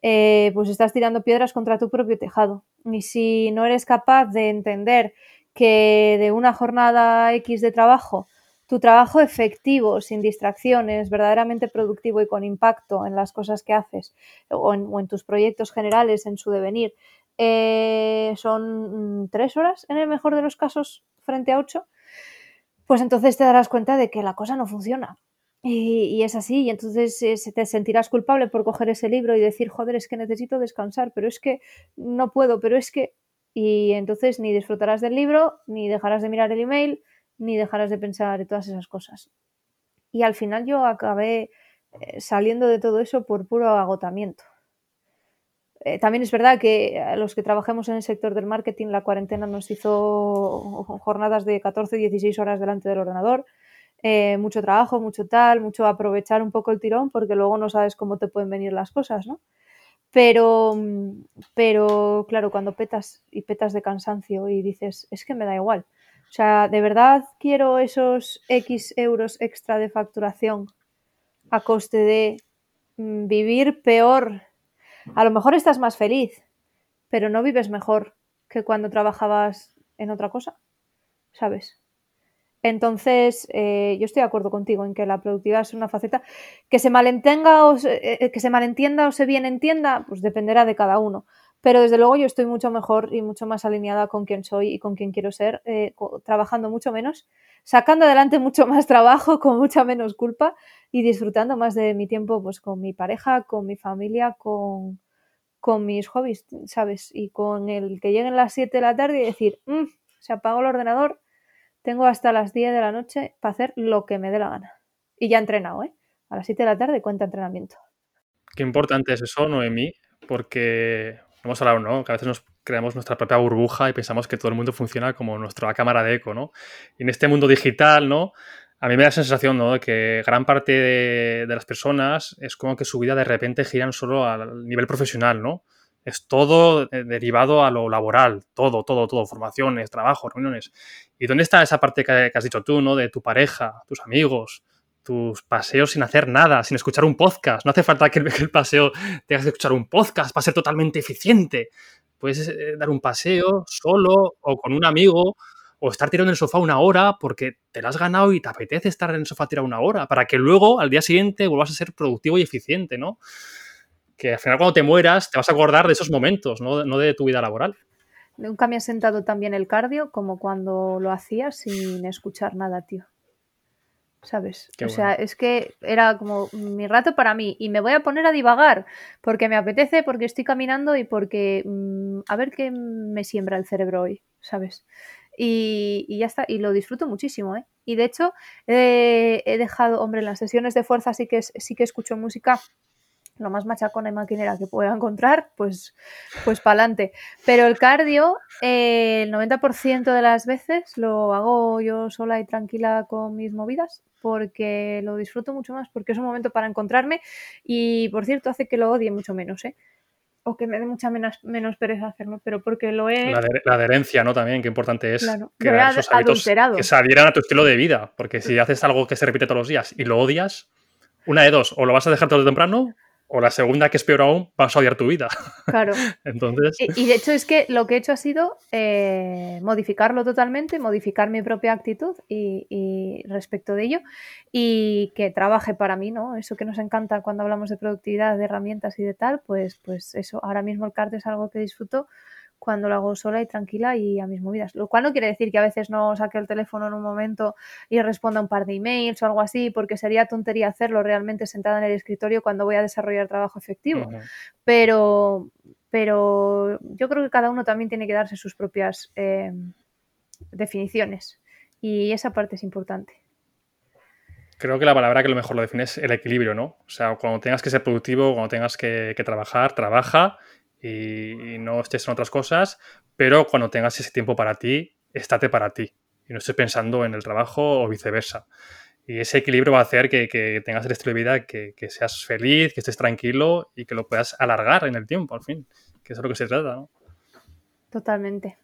eh, pues estás tirando piedras contra tu propio tejado. Y si no eres capaz de entender que de una jornada X de trabajo tu trabajo efectivo, sin distracciones, verdaderamente productivo y con impacto en las cosas que haces o en, tus proyectos generales, en su devenir, eh, son mm, tres horas en el mejor de los casos frente a ocho, pues entonces te darás cuenta de que la cosa no funciona. Y, es así, y entonces eh, te sentirás culpable por coger ese libro y decir, joder, es que necesito descansar, pero es que no puedo, pero es que... Y entonces ni disfrutarás del libro, ni dejarás de mirar el email, ni dejarás de pensar en todas esas cosas. Y al final yo acabé eh, saliendo de todo eso por puro agotamiento. Eh, también es verdad que a los que trabajamos en el sector del marketing, la cuarentena nos hizo jornadas de 14, 16 horas delante del ordenador, eh, mucho trabajo, mucho tal, mucho aprovechar un poco el tirón porque luego no sabes cómo te pueden venir las cosas, ¿no? Pero, pero claro, cuando petas y petas de cansancio y dices, es que me da igual, o sea, ¿de verdad quiero esos X euros extra de facturación a coste de mm, vivir peor? A lo mejor estás más feliz, pero no vives mejor que cuando trabajabas en otra cosa, ¿sabes? Entonces, eh, yo estoy de acuerdo contigo en que la productividad es una faceta que se malentenga o eh, que se malentienda o se bien entienda, pues dependerá de cada uno. Pero desde luego yo estoy mucho mejor y mucho más alineada con quien soy y con quien quiero ser, eh, trabajando mucho menos, sacando adelante mucho más trabajo, con mucha menos culpa y disfrutando más de mi tiempo pues con mi pareja, con mi familia, con, con mis hobbies, ¿sabes? Y con el que lleguen las 7 de la tarde y decir, mm, se apagó el ordenador, tengo hasta las 10 de la noche para hacer lo que me dé la gana. Y ya he entrenado, ¿eh? A las 7 de la tarde cuenta entrenamiento. Qué importante es eso, Noemí, porque hemos hablado, ¿no? Que a veces nos creamos nuestra propia burbuja y pensamos que todo el mundo funciona como nuestra cámara de eco, ¿no? Y en este mundo digital, ¿no? A mí me da la sensación, ¿no? De que gran parte de, las personas es como que su vida de repente giran solo al nivel profesional, ¿no? Es todo derivado a lo laboral, todo, todo, todo, formaciones, trabajo, reuniones. ¿Y dónde está esa parte que has dicho tú, ¿no? De tu pareja, tus amigos, tus paseos sin hacer nada, sin escuchar un podcast. No hace falta que el, paseo tengas que escuchar un podcast para ser totalmente eficiente. Puedes eh, dar un paseo solo o con un amigo o estar tirado en el sofá una hora porque te lo has ganado y te apetece estar en el sofá tirado una hora para que luego al día siguiente vuelvas a ser productivo y eficiente, ¿no? Que al final cuando te mueras te vas a acordar de esos momentos, no, no de tu vida laboral. Nunca me ha sentado tan bien el cardio como cuando lo hacías sin escuchar nada, tío. ¿Sabes? o sea, es que era como mi rato para mí y me voy a poner a divagar porque me apetece, porque estoy caminando y porque mm, a ver qué me siembra el cerebro hoy, ¿sabes? Y, ya está, y lo disfruto muchísimo, ¿eh? Y de hecho, he dejado, hombre, en las sesiones de fuerza sí que, sí que escucho música lo más machacona y maquinera que pueda encontrar, pues, pues para adelante. Pero el cardio, eh, el 90% de las veces lo hago yo sola y tranquila con mis movidas, porque lo disfruto mucho más, porque es un momento para encontrarme y, por cierto, hace que lo odie mucho menos, ¿eh? O que me dé mucha menos, menos pereza hacerlo, pero porque lo he... La, adherencia, ¿no? También, qué importante es crear esos hábitos que se adhieran a tu estilo de vida, porque si haces algo que se repite todos los días y lo odias, una de dos, o lo vas a dejar todo temprano o la segunda, que es peor aún, vas a odiar tu vida. Claro. Entonces... Y, de hecho es que lo que he hecho ha sido eh, modificarlo totalmente, modificar mi propia actitud y, respecto de ello y que trabaje para mí, ¿no? Eso que nos encanta cuando hablamos de productividad, de herramientas y de tal, pues, pues eso, ahora mismo el CART es algo que disfruto cuando lo hago sola y tranquila y a mis movidas. Lo cual no quiere decir que a veces no saque el teléfono en un momento y responda un par de emails o algo así, porque sería tontería hacerlo realmente sentada en el escritorio cuando voy a desarrollar trabajo efectivo. Pero, pero yo creo que cada uno también tiene que darse sus propias eh, definiciones y esa parte es importante. creo que la palabra que lo mejor lo define es el equilibrio, ¿no? O sea, cuando tengas que ser productivo, cuando tengas que, trabajar, trabaja y, no estés en otras cosas, pero cuando tengas ese tiempo para ti, estate para ti y no estés pensando en el trabajo o viceversa. Y ese equilibrio va a hacer que, tengas el estilo de vida, que, que, seas feliz, que estés tranquilo y que lo puedas alargar en el tiempo, al fin, que es de lo que se trata, ¿no? Totalmente.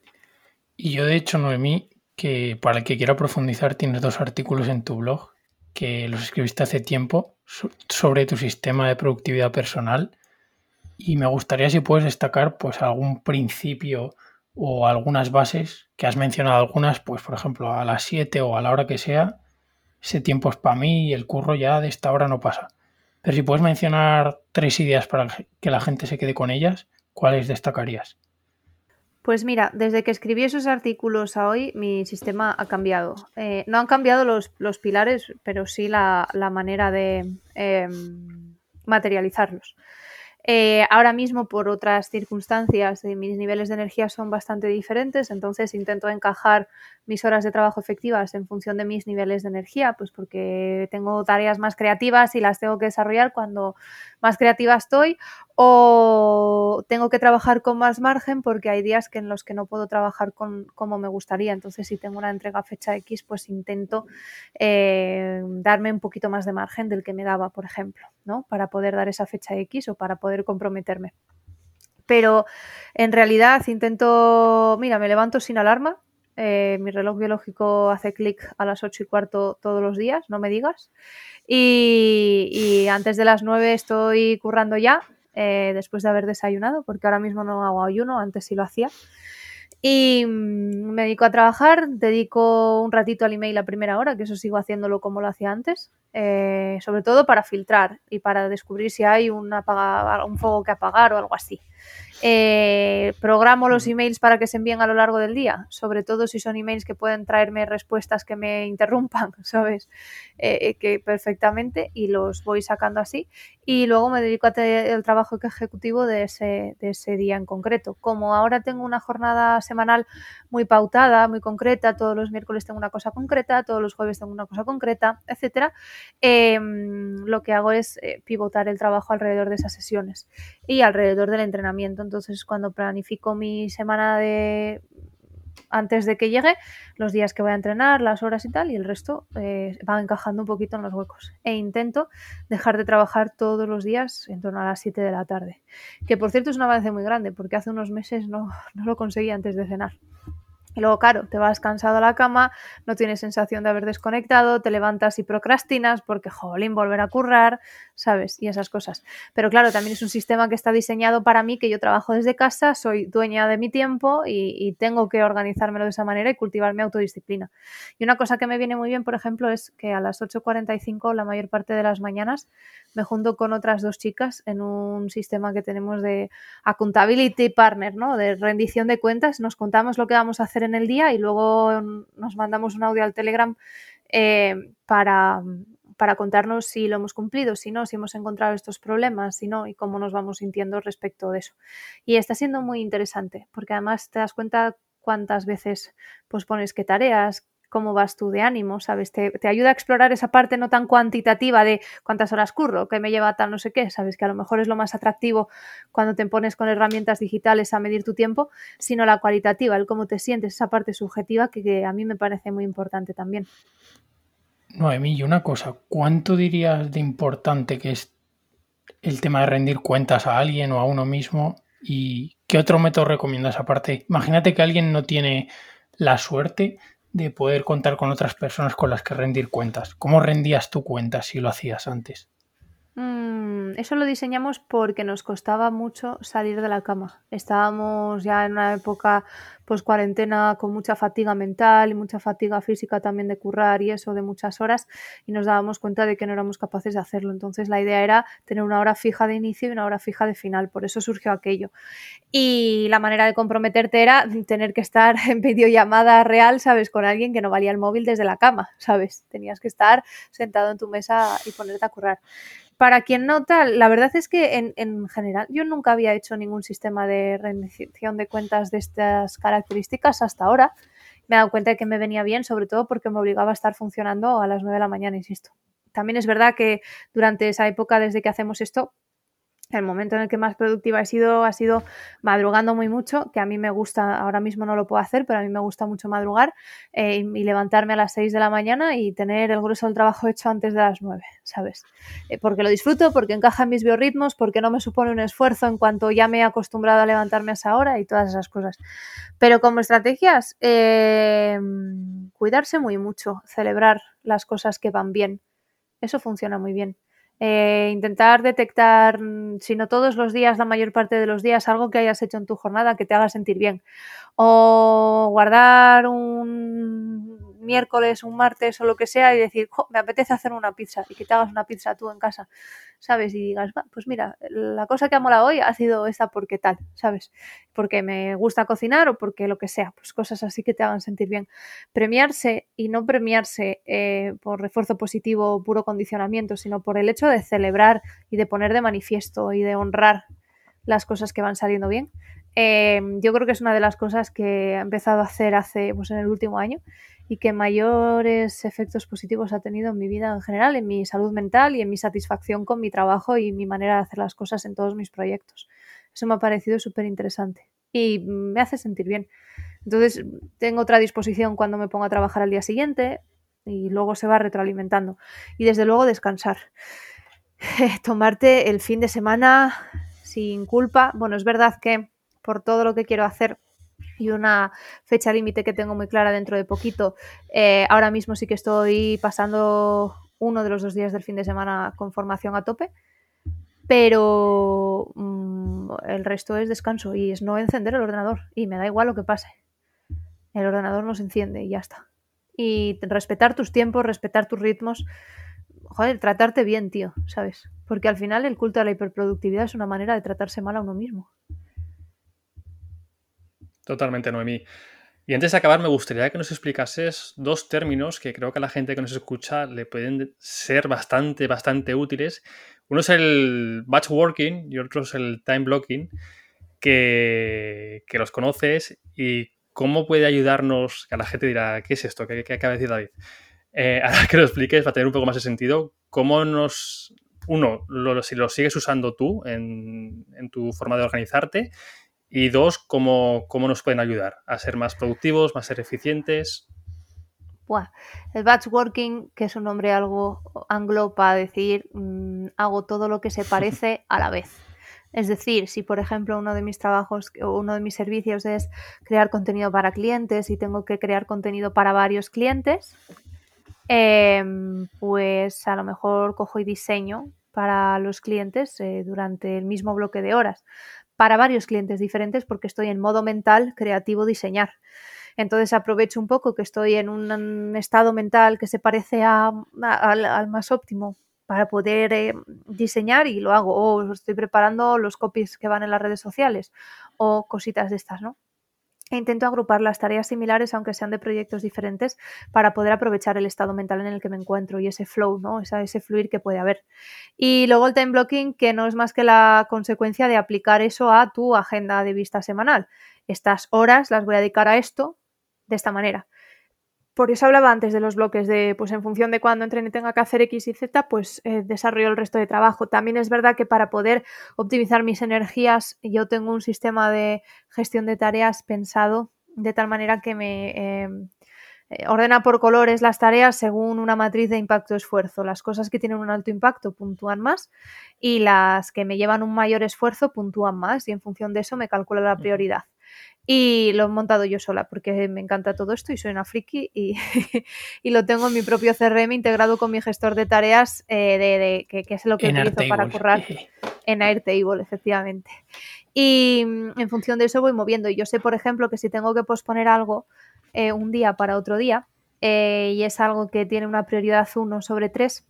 Y yo, de hecho, Noemí, que para el que quiera profundizar, tienes dos artículos en tu blog que los escribiste hace tiempo sobre tu sistema de productividad personal. Y me gustaría si puedes destacar pues algún principio o algunas bases que has mencionado algunas, pues por ejemplo a las 7 o a la hora que sea, ese tiempo es para mí y el curro ya de esta hora no pasa. Pero si puedes mencionar tres ideas para que la gente se quede con ellas, ¿cuáles destacarías? Pues mira, desde que escribí esos artículos a hoy, mi sistema ha cambiado. Eh, no han cambiado los, pilares, pero sí la, manera de em, materializarlos. Eh, ahora mismo, por otras circunstancias, eh, mis niveles de energía son bastante diferentes, entonces intento encajar mis horas de trabajo efectivas en función de mis niveles de energía, pues porque tengo tareas más creativas y las tengo que desarrollar cuando más creativa estoy o tengo que trabajar con más margen porque hay días que en los que no puedo trabajar con, como me gustaría. Entonces, si tengo una entrega fecha X, pues intento eh, darme un poquito más de margen del que me daba, por ejemplo, ¿no? Para poder dar esa fecha X o para poder comprometerme. Pero en realidad intento, mira, me levanto sin alarma, eh, mi reloj biológico hace clic a las 8 y cuarto todos los días, no me digas. Y, antes de las 9 estoy currando ya, eh, después de haber desayunado, porque ahora mismo no hago ayuno, antes sí lo hacía. Y mm, me dedico a trabajar, dedico un ratito al email a primera hora, que eso sigo haciéndolo como lo hacía antes, eh, sobre todo para filtrar y para descubrir si hay un, un fuego que apagar o algo así. Eh, programo los emails para que se envíen a lo largo del día, sobre todo si son emails que pueden traerme respuestas que me interrumpan, ¿sabes? Eh, eh, que perfectamente y los voy sacando así. Y luego me dedico al trabajo ejecutivo de ese, de ese día en concreto. Como ahora tengo una jornada semanal muy pautada, muy concreta, todos los miércoles tengo una cosa concreta, todos los jueves tengo una cosa concreta, etcétera, em, lo que hago es pivotar el trabajo alrededor de esas sesiones y alrededor del entrenamiento. Entonces, cuando planifico mi semana de antes de que llegue, los días que voy a entrenar, las horas y tal, y el resto eh, va encajando un poquito en los huecos. E intento dejar de trabajar todos los días en torno a las 7 de la tarde. Que por cierto es un avance muy grande, porque hace unos meses no, no lo conseguí antes de cenar. Y luego, claro, te vas cansado a la cama, no tienes sensación de haber desconectado, te levantas y procrastinas porque, jolín, volver a currar, ¿sabes? Y esas cosas. Pero claro, también es un sistema que está diseñado para mí, que yo trabajo desde casa, soy dueña de mi tiempo y, tengo que organizármelo de esa manera y cultivar mi autodisciplina. Y una cosa que me viene muy bien, por ejemplo, es que a las 8.45, la mayor parte de las mañanas, me junto con otras dos chicas en un sistema que tenemos de accountability partner, ¿no? De rendición de cuentas. Nos contamos lo que vamos a hacer en el día y luego nos mandamos un audio al Telegram eh, para, para contarnos si lo hemos cumplido, si no, si hemos encontrado estos problemas, si no, y cómo nos vamos sintiendo respecto de eso. Y está siendo muy interesante, porque además te das cuenta cuántas veces pues pones qué tareas, cómo vas tú de ánimo, ¿sabes? Te, ayuda a explorar esa parte no tan cuantitativa de cuántas horas curro, que me lleva tal no sé qué, ¿sabes? Que a lo mejor es lo más atractivo cuando te pones con herramientas digitales a medir tu tiempo, sino la cualitativa, el cómo te sientes, esa parte subjetiva que, a mí me parece muy importante también. Noemí, y una cosa, ¿cuánto dirías de importante que es el tema de rendir cuentas a alguien o a uno mismo? ¿Y qué otro método recomiendas aparte? Imagínate que alguien no tiene la suerte de poder contar con otras personas con las que rendir cuentas. ¿Cómo rendías tu cuentas si lo hacías antes? Mm, eso lo diseñamos porque nos costaba mucho salir de la cama. Estábamos ya en una época pues cuarentena con mucha fatiga mental y mucha fatiga física también de currar y eso de muchas horas y nos dábamos cuenta de que no éramos capaces de hacerlo. Entonces la idea era tener una hora fija de inicio y una hora fija de final, por eso surgió aquello. Y la manera de comprometerte era tener que estar en videollamada real, ¿sabes? Con alguien que no valía el móvil desde la cama, ¿sabes? Tenías que estar sentado en tu mesa y ponerte a currar. Para quien no tal, la verdad es que en, en, general yo nunca había hecho ningún sistema de rendición de cuentas de estas características hasta ahora. Me he dado cuenta de que me venía bien, sobre todo porque me obligaba a estar funcionando a las 9 de la mañana, insisto. también es verdad que durante esa época, desde que hacemos esto, el momento en el que más productiva he sido ha sido madrugando muy mucho, que a mí me gusta, ahora mismo no lo puedo hacer, pero a mí me gusta mucho madrugar eh, y, levantarme a las 6 de la mañana y tener el grueso del trabajo hecho antes de las 9, ¿sabes? Eh, porque lo disfruto, porque encaja en mis biorritmos, porque no me supone un esfuerzo en cuanto ya me he acostumbrado a levantarme a esa hora y todas esas cosas. Pero como estrategias, eh, cuidarse muy mucho, celebrar las cosas que van bien. Eso funciona muy bien. Eh, intentar detectar, mm, si no todos los días, la mayor parte de los días, algo que hayas hecho en tu jornada que te haga sentir bien. O guardar un miércoles, un martes o lo que sea y decir, me apetece hacer una pizza y que te hagas una pizza tú en casa, ¿sabes? Y digas, pues mira, la cosa que ha molado hoy ha sido esta porque tal, ¿sabes? Porque me gusta cocinar o porque lo que sea, pues cosas así que te hagan sentir bien. Premiarse y no premiarse eh, por refuerzo positivo o puro condicionamiento, sino por el hecho de celebrar y de poner de manifiesto y de honrar las cosas que van saliendo bien. Eh, yo creo que es una de las cosas que he empezado a hacer hace, pues en el último año y que mayores efectos positivos ha tenido en mi vida en general, en mi salud mental y en mi satisfacción con mi trabajo y mi manera de hacer las cosas en todos mis proyectos. Eso me ha parecido súper interesante y me hace sentir bien. Entonces tengo otra disposición cuando me pongo a trabajar al día siguiente y luego se va retroalimentando. Y desde luego descansar. Tomarte el fin de semana sin culpa. Bueno, es verdad que por todo lo que quiero hacer y una fecha límite que tengo muy clara dentro de poquito. Eh, ahora mismo sí que estoy pasando uno de los dos días del fin de semana con formación a tope, pero mm, el resto es descanso y es no encender el ordenador y me da igual lo que pase. El ordenador no se enciende y ya está. Y respetar tus tiempos, respetar tus ritmos. Joder, tratarte bien, tío, ¿sabes? Porque al final el culto a la hiperproductividad es una manera de tratarse mal a uno mismo. Totalmente, Noemí. Y antes de acabar, me gustaría que nos explicases dos términos que creo que a la gente que nos escucha le pueden ser bastante, bastante útiles. Uno es el batch working y otro es el time blocking, que, los conoces y cómo puede ayudarnos, que a la gente dirá, ¿qué es esto? ¿Qué, acaba de decir David? Eh, ahora que lo expliques, para tener un poco más de sentido, cómo nos, uno, si lo sigues usando tú en tu forma de organizarte y dos, cómo, cómo nos pueden ayudar a ser más productivos, más ser eficientes. el batch working, que es un nombre algo anglo para decir mm, hago todo lo que se parece a la vez. Es decir, si por ejemplo uno de mis trabajos o uno de mis servicios es crear contenido para clientes y tengo que crear contenido para varios clientes, em, pues a lo mejor cojo y diseño para los clientes eh, durante el mismo bloque de horas para varios clientes diferentes porque estoy en modo mental creativo diseñar. Entonces aprovecho un poco que estoy en un estado mental que se parece al, más óptimo para poder eh, diseñar y lo hago. O estoy preparando los copies que van en las redes sociales o cositas de estas, ¿no? E intento agrupar las tareas similares, aunque sean de proyectos diferentes, para poder aprovechar el estado mental en el que me encuentro y ese flow, ¿no? ese fluir que puede haber. Y luego el time blocking, que no es más que la consecuencia de aplicar eso a tu agenda de vista semanal. Estas horas las voy a dedicar a esto de esta manera. Por eso hablaba antes de los bloques de, pues en función de cuándo entrene tenga que hacer X y Z, pues eh, desarrollo el resto de trabajo. También es verdad que para poder optimizar mis energías, yo tengo un sistema de gestión de tareas pensado de tal manera que me em, eh, ordena por colores las tareas según una matriz de impacto-esfuerzo. Las cosas que tienen un alto impacto puntúan más y las que me llevan un mayor esfuerzo puntúan más y en función de eso me calcula la prioridad. Y lo he montado yo sola porque me encanta todo esto y soy una friki y, lo tengo en mi propio CRM integrado con mi gestor de tareas, eh, de, que, es lo que utilizo para currar en Airtable, efectivamente. Y mm, en función de eso voy moviendo. Y yo sé, por ejemplo, que si tengo que posponer algo eh, un día para otro día eh, y es algo que tiene una prioridad 1 sobre 3,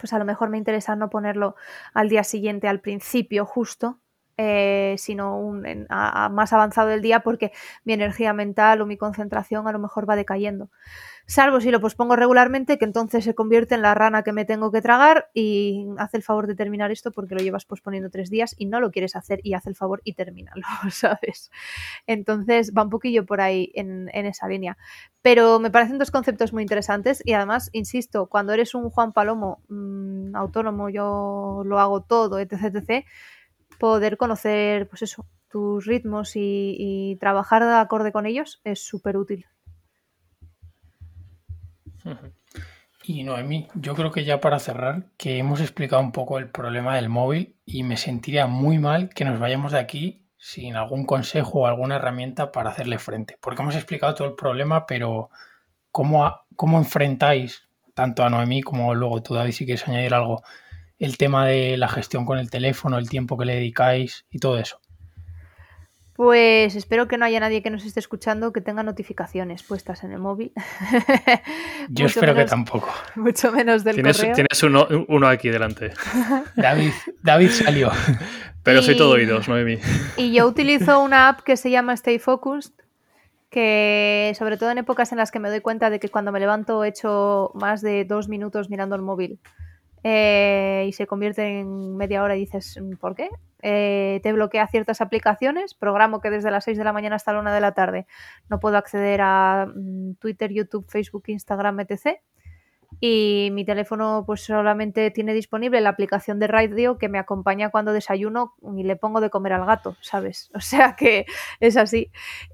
pues a lo mejor me interesa no ponerlo al día siguiente, al principio justo, eh, sino un, más avanzado del día porque mi energía mental o mi concentración a lo mejor va decayendo. Salvo si lo pospongo regularmente, que entonces se convierte en la rana que me tengo que tragar y hace el favor de terminar esto porque lo llevas posponiendo tres días y no lo quieres hacer y hace el favor y termínalo, ¿sabes? Entonces va un poquillo por ahí en, esa línea. Pero me parecen dos conceptos muy interesantes y además, insisto, cuando eres un Juan Palomo mm, autónomo, yo lo hago todo, etc, etc, poder conocer, pues eso, tus ritmos y, trabajar de acorde con ellos es súper útil. Y Noemí, yo creo que ya para cerrar, que hemos explicado un poco el problema del móvil y me sentiría muy mal que nos vayamos de aquí sin algún consejo o alguna herramienta para hacerle frente. Porque hemos explicado todo el problema, pero ¿cómo, cómo enfrentáis, tanto a Noemí como luego tú, David, si quieres añadir algo, el tema de la gestión con el teléfono, el tiempo que le dedicáis y todo eso? Pues espero que no haya nadie que nos esté escuchando que tenga notificaciones puestas en el móvil. Yo espero que tampoco. Mucho menos del tienes, correo. Tienes uno, uno, aquí delante. David, David salió. Pero soy todo oídos, Noemi. Y yo utilizo una app que se llama Stay Focused, que sobre todo en épocas en las que me doy cuenta de que cuando me levanto he hecho más de dos minutos mirando el móvil eh, y se convierte en media hora y dices, ¿por qué? Eh, te bloquea ciertas aplicaciones, programo que desde las 6 de la mañana hasta la 1 de la tarde no puedo acceder a mm, Twitter, YouTube, Facebook, Instagram, etc y mi teléfono pues solamente tiene disponible la aplicación de radio que me acompaña cuando desayuno y le pongo de comer al gato, ¿sabes? O sea que es así.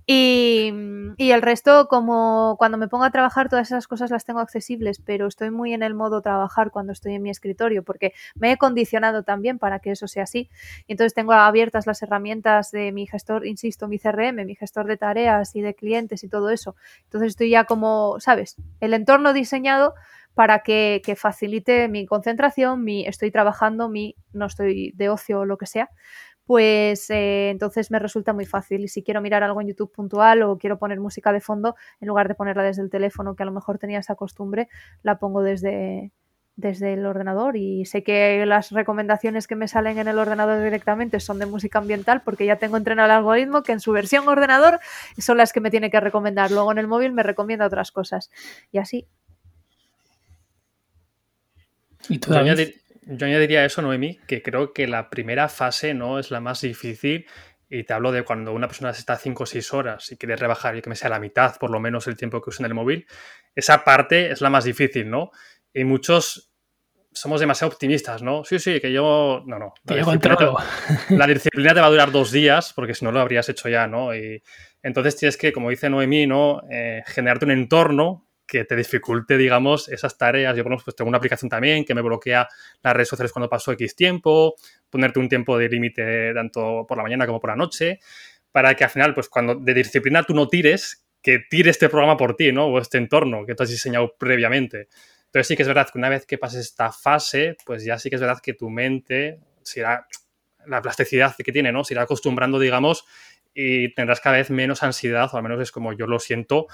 Y, y, el resto, como cuando me pongo a trabajar, todas esas cosas las tengo accesibles, pero estoy muy en el modo trabajar cuando estoy en mi escritorio, porque me he condicionado también para que eso sea así. Y entonces tengo abiertas las herramientas de mi gestor, insisto, mi CRM, mi gestor de tareas y de clientes y todo eso. Entonces estoy ya como, ¿sabes? El entorno diseñado para que, facilite mi concentración, mi estoy trabajando, mi no estoy de ocio o lo que sea, pues eh, entonces me resulta muy fácil. Y si quiero mirar algo en YouTube puntual o quiero poner música de fondo, en lugar de ponerla desde el teléfono, que a lo mejor tenía esa costumbre, la pongo desde, desde el ordenador y sé que las recomendaciones que me salen en el ordenador directamente son de música ambiental porque ya tengo entrenado el algoritmo que en su versión ordenador son las que me tiene que recomendar. Luego en el móvil me recomienda otras cosas. Y así yo, añadiría eso, Noemi, que creo que la primera fase no es la más difícil. Y te hablo de cuando una persona está 5 o 6 horas y quiere rebajar y que me sea la mitad, por lo menos, el tiempo que usa en el móvil. Esa parte es la más difícil, ¿no? Y muchos somos demasiado optimistas, ¿no? Sí, sí, que yo. No, no. La, disciplina te, la disciplina te va a durar dos días, porque si no lo habrías hecho ya, ¿no? Y entonces tienes que, como dice Noemí, ¿no? Eh, generarte un entorno que te dificulte, digamos, esas tareas. Yo, pues tengo una aplicación también que me bloquea las redes sociales cuando paso X tiempo, ponerte un tiempo de límite tanto por la mañana como por la noche, para que al final, pues cuando de disciplina tú no tires, que tire este programa por ti, ¿no? O este entorno que tú has diseñado previamente. Entonces sí que es verdad que una vez que pases esta fase, pues ya sí que es verdad que tu mente si era la plasticidad que tiene, ¿no? Se irá acostumbrando, digamos, y tendrás cada vez menos ansiedad, o al menos es como yo lo siento,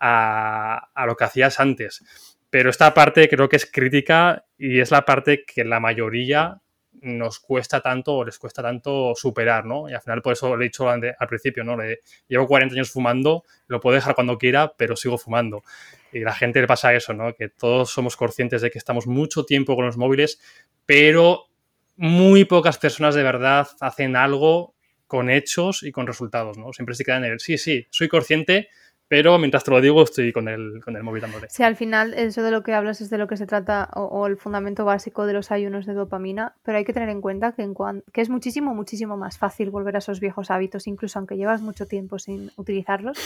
a, lo que hacías antes. Pero esta parte creo que es crítica y es la parte que la mayoría nos cuesta tanto o les cuesta tanto superar, ¿no? Y al final por eso lo he dicho al, principio, ¿no? Le, llevo 40 años fumando, lo puedo dejar cuando quiera, pero sigo fumando. Y a la gente le pasa eso, ¿no? Que todos somos conscientes de que estamos mucho tiempo con los móviles, pero muy pocas personas de verdad hacen algo con hechos y con resultados, ¿no? Siempre se quedan en el, sí, sí, soy consciente, pero mientras te lo digo estoy con el, con el móvil dándole. Sí, al final eso de lo que hablas es de lo que se trata o, el fundamento básico de los ayunos de dopamina, pero hay que tener en cuenta que, en que es muchísimo, muchísimo más fácil volver a esos viejos hábitos, incluso aunque llevas mucho tiempo sin utilizarlos,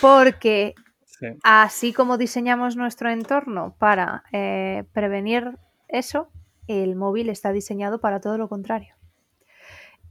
porque así como diseñamos nuestro entorno para eh, prevenir eso, el móvil está diseñado para todo lo contrario.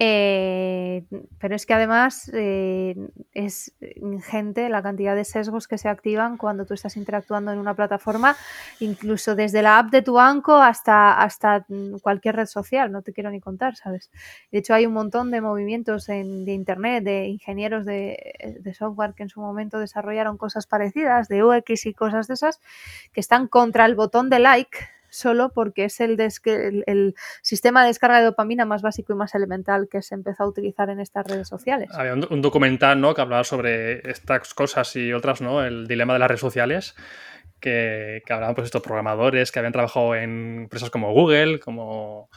Eh, pero es que además eh, es ingente la cantidad de sesgos que se activan cuando tú estás interactuando en una plataforma, incluso desde la app de tu banco hasta, hasta cualquier red social, no te quiero ni contar, ¿sabes? De hecho, hay un montón de movimientos en, de Internet, de ingenieros de, de software que en su momento desarrollaron cosas parecidas, de UX y cosas de esas, que están contra el botón de like solo porque es el, sistema de descarga de dopamina más básico y más elemental que se empezó a utilizar en estas redes sociales. Había un, documental ¿no? que hablaba sobre estas cosas y otras, ¿no? el dilema de las redes sociales. Que, que hablaban pues estos programadores que habían trabajado en empresas como Google, como,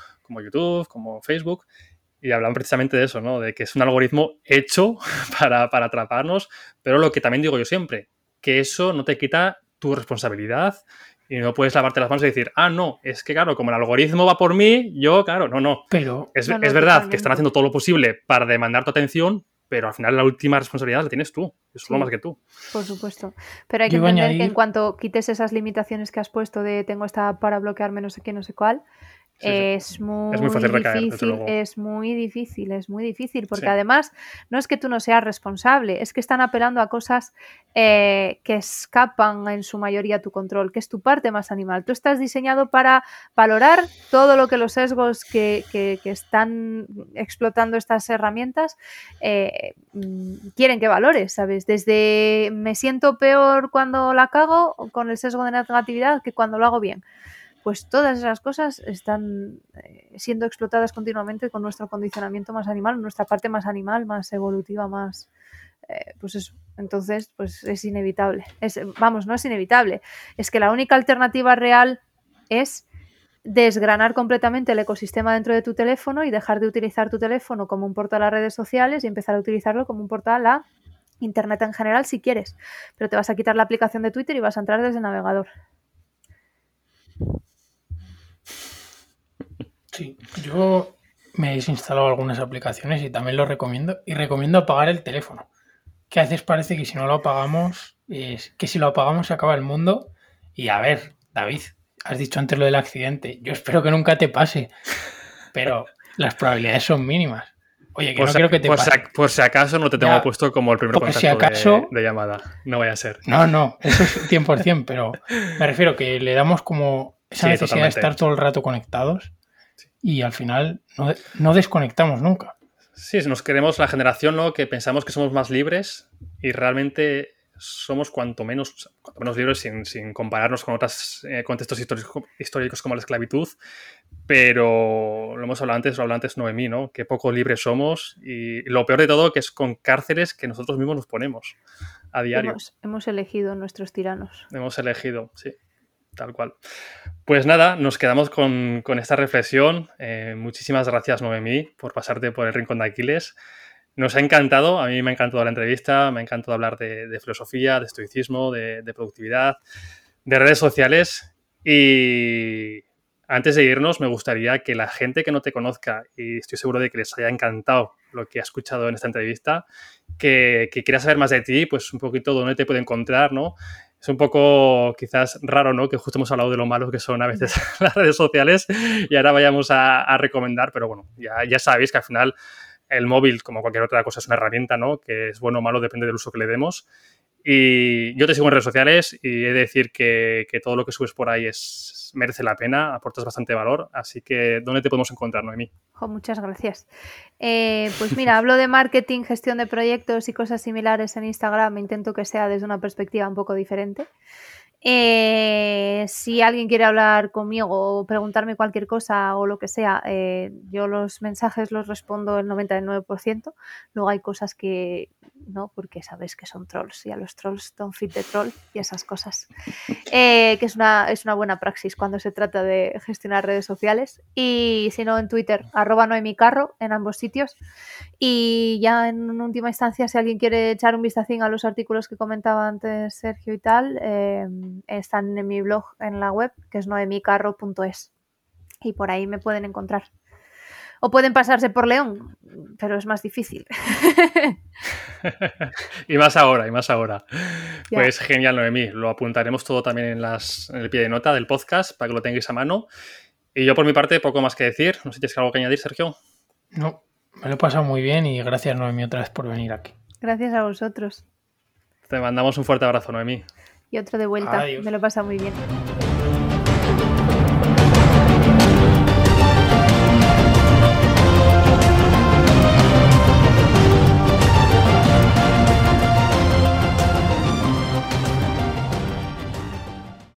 YouTube, como Facebook, y hablan precisamente de eso, ¿no? De que es un algoritmo hecho para, atraparnos, pero lo que también digo yo siempre, que eso no te quita tu responsabilidad y no puedes lavarte las manos y decir, ah, no, es que claro, como el algoritmo va por mí, yo, claro, no, no. Pero es, es verdad que están haciendo todo lo posible para demandar tu atención, pero al final la última responsabilidad la tienes tú, es solo más que tú. Por supuesto. Pero hay que entender que en cuanto quites esas limitaciones que has puesto de tengo esta para bloquearme no sé qué, no sé cuál, es, Muy difícil, es muy difícil, es muy difícil, porque además no es que tú no seas responsable, es que están apelando a cosas eh, que escapan en su mayoría a tu control, que es tu parte más animal. Tú estás diseñado para valorar todo lo que los sesgos que, están explotando estas herramientas eh, mm, quieren que valores, ¿sabes? Desde me siento peor cuando la cago con el sesgo de negatividad que cuando lo hago bien pues todas esas cosas están eh, siendo explotadas continuamente con nuestro condicionamiento más animal, nuestra parte más animal, más evolutiva, más... Eh, pues eso, entonces pues es inevitable. Vamos, no es inevitable, es que la única alternativa real es desgranar completamente el ecosistema dentro de tu teléfono y dejar de utilizar tu teléfono como un portal a redes sociales y empezar a utilizarlo como un portal a Internet en general si quieres. Pero te vas a quitar la aplicación de Twitter y vas a entrar desde el navegador. Sí, yo me he desinstalado algunas aplicaciones y también lo recomiendo. Y recomiendo apagar el teléfono. Que a veces parece que si no lo apagamos, es que si lo apagamos se acaba el mundo. Y a ver, David, has dicho antes lo del accidente. Yo espero que nunca te pase. Pero las probabilidades son mínimas. Oye, que por no quiero que te por pase. Si, por si acaso no te tengo puesto como el primer contacto si acaso, de, llamada. No vaya a ser. No, no, eso es 100%, pero me refiero que le damos como esa necesidad de estar todo el rato conectados y al final no, desconectamos nunca. Sí, nos queremos la generación ¿no? que pensamos que somos más libres y realmente somos cuanto menos, menos libres sin, compararnos con otros eh, contextos históricos, como la esclavitud, pero lo hemos hablado antes, lo hablado antes Noemí, ¿no? que poco libres somos y lo peor de todo que es con cárceles que nosotros mismos nos ponemos a diario. Hemos, hemos elegido nuestros tiranos. Hemos elegido, sí. Tal cual. Pues nada, nos quedamos con, esta reflexión. Eh, muchísimas gracias, Noemí, por pasarte por el Rincón de Aquiles. Nos ha encantado, a mí me ha encantado la entrevista, me ha encantado hablar de, filosofía, de estoicismo, de, productividad, de redes sociales. Y antes de irnos, me gustaría que la gente que no te conozca, y estoy seguro de que les haya encantado lo que ha escuchado en esta entrevista, que, que quiera saber más de ti, pues un poquito dónde te puede encontrar, ¿no? Es un poco quizás raro, ¿no? Que justo hemos hablado de lo malo que son a veces las redes sociales y ahora vayamos a, recomendar, pero bueno, ya, ya sabéis que al final el móvil, como cualquier otra cosa, es una herramienta, ¿no? Que es bueno o malo, depende del uso que le demos. Y yo te sigo en redes sociales y he de decir que, que todo lo que subes por ahí es, merece la pena, aportas bastante valor. Así que, ¿dónde te podemos encontrar, Noemí? muchas gracias. Eh, pues mira, hablo de marketing, gestión de proyectos y cosas similares en Instagram. Intento que sea desde una perspectiva un poco diferente. Eh, si alguien quiere hablar conmigo o preguntarme cualquier cosa o lo que sea, eh, yo los mensajes los respondo el 99%. Luego hay cosas que no, porque sabes que son trolls y a los trolls don't fit the troll y esas cosas. Eh, que es una, es una buena praxis cuando se trata de gestionar redes sociales. Y si no, en Twitter, arroba carro en ambos sitios. Y ya en última instancia, si alguien quiere echar un vistacín a los artículos que comentaba antes Sergio y tal, están en mi blog en la web, que es noemicarro.es. Y por ahí me pueden encontrar. O pueden pasarse por León, pero es más difícil. y más ahora, y más ahora. Pues genial, Noemí. Lo apuntaremos todo también en, las, en el pie de nota del podcast para que lo tengáis a mano. Y yo por mi parte, poco más que decir. No sé si tienes algo que añadir, Sergio. No, me lo he pasado muy bien y gracias, Noemí, otra vez por venir aquí. Gracias a vosotros. Te mandamos un fuerte abrazo, Noemí y otro de vuelta. Me lo pasa muy bien.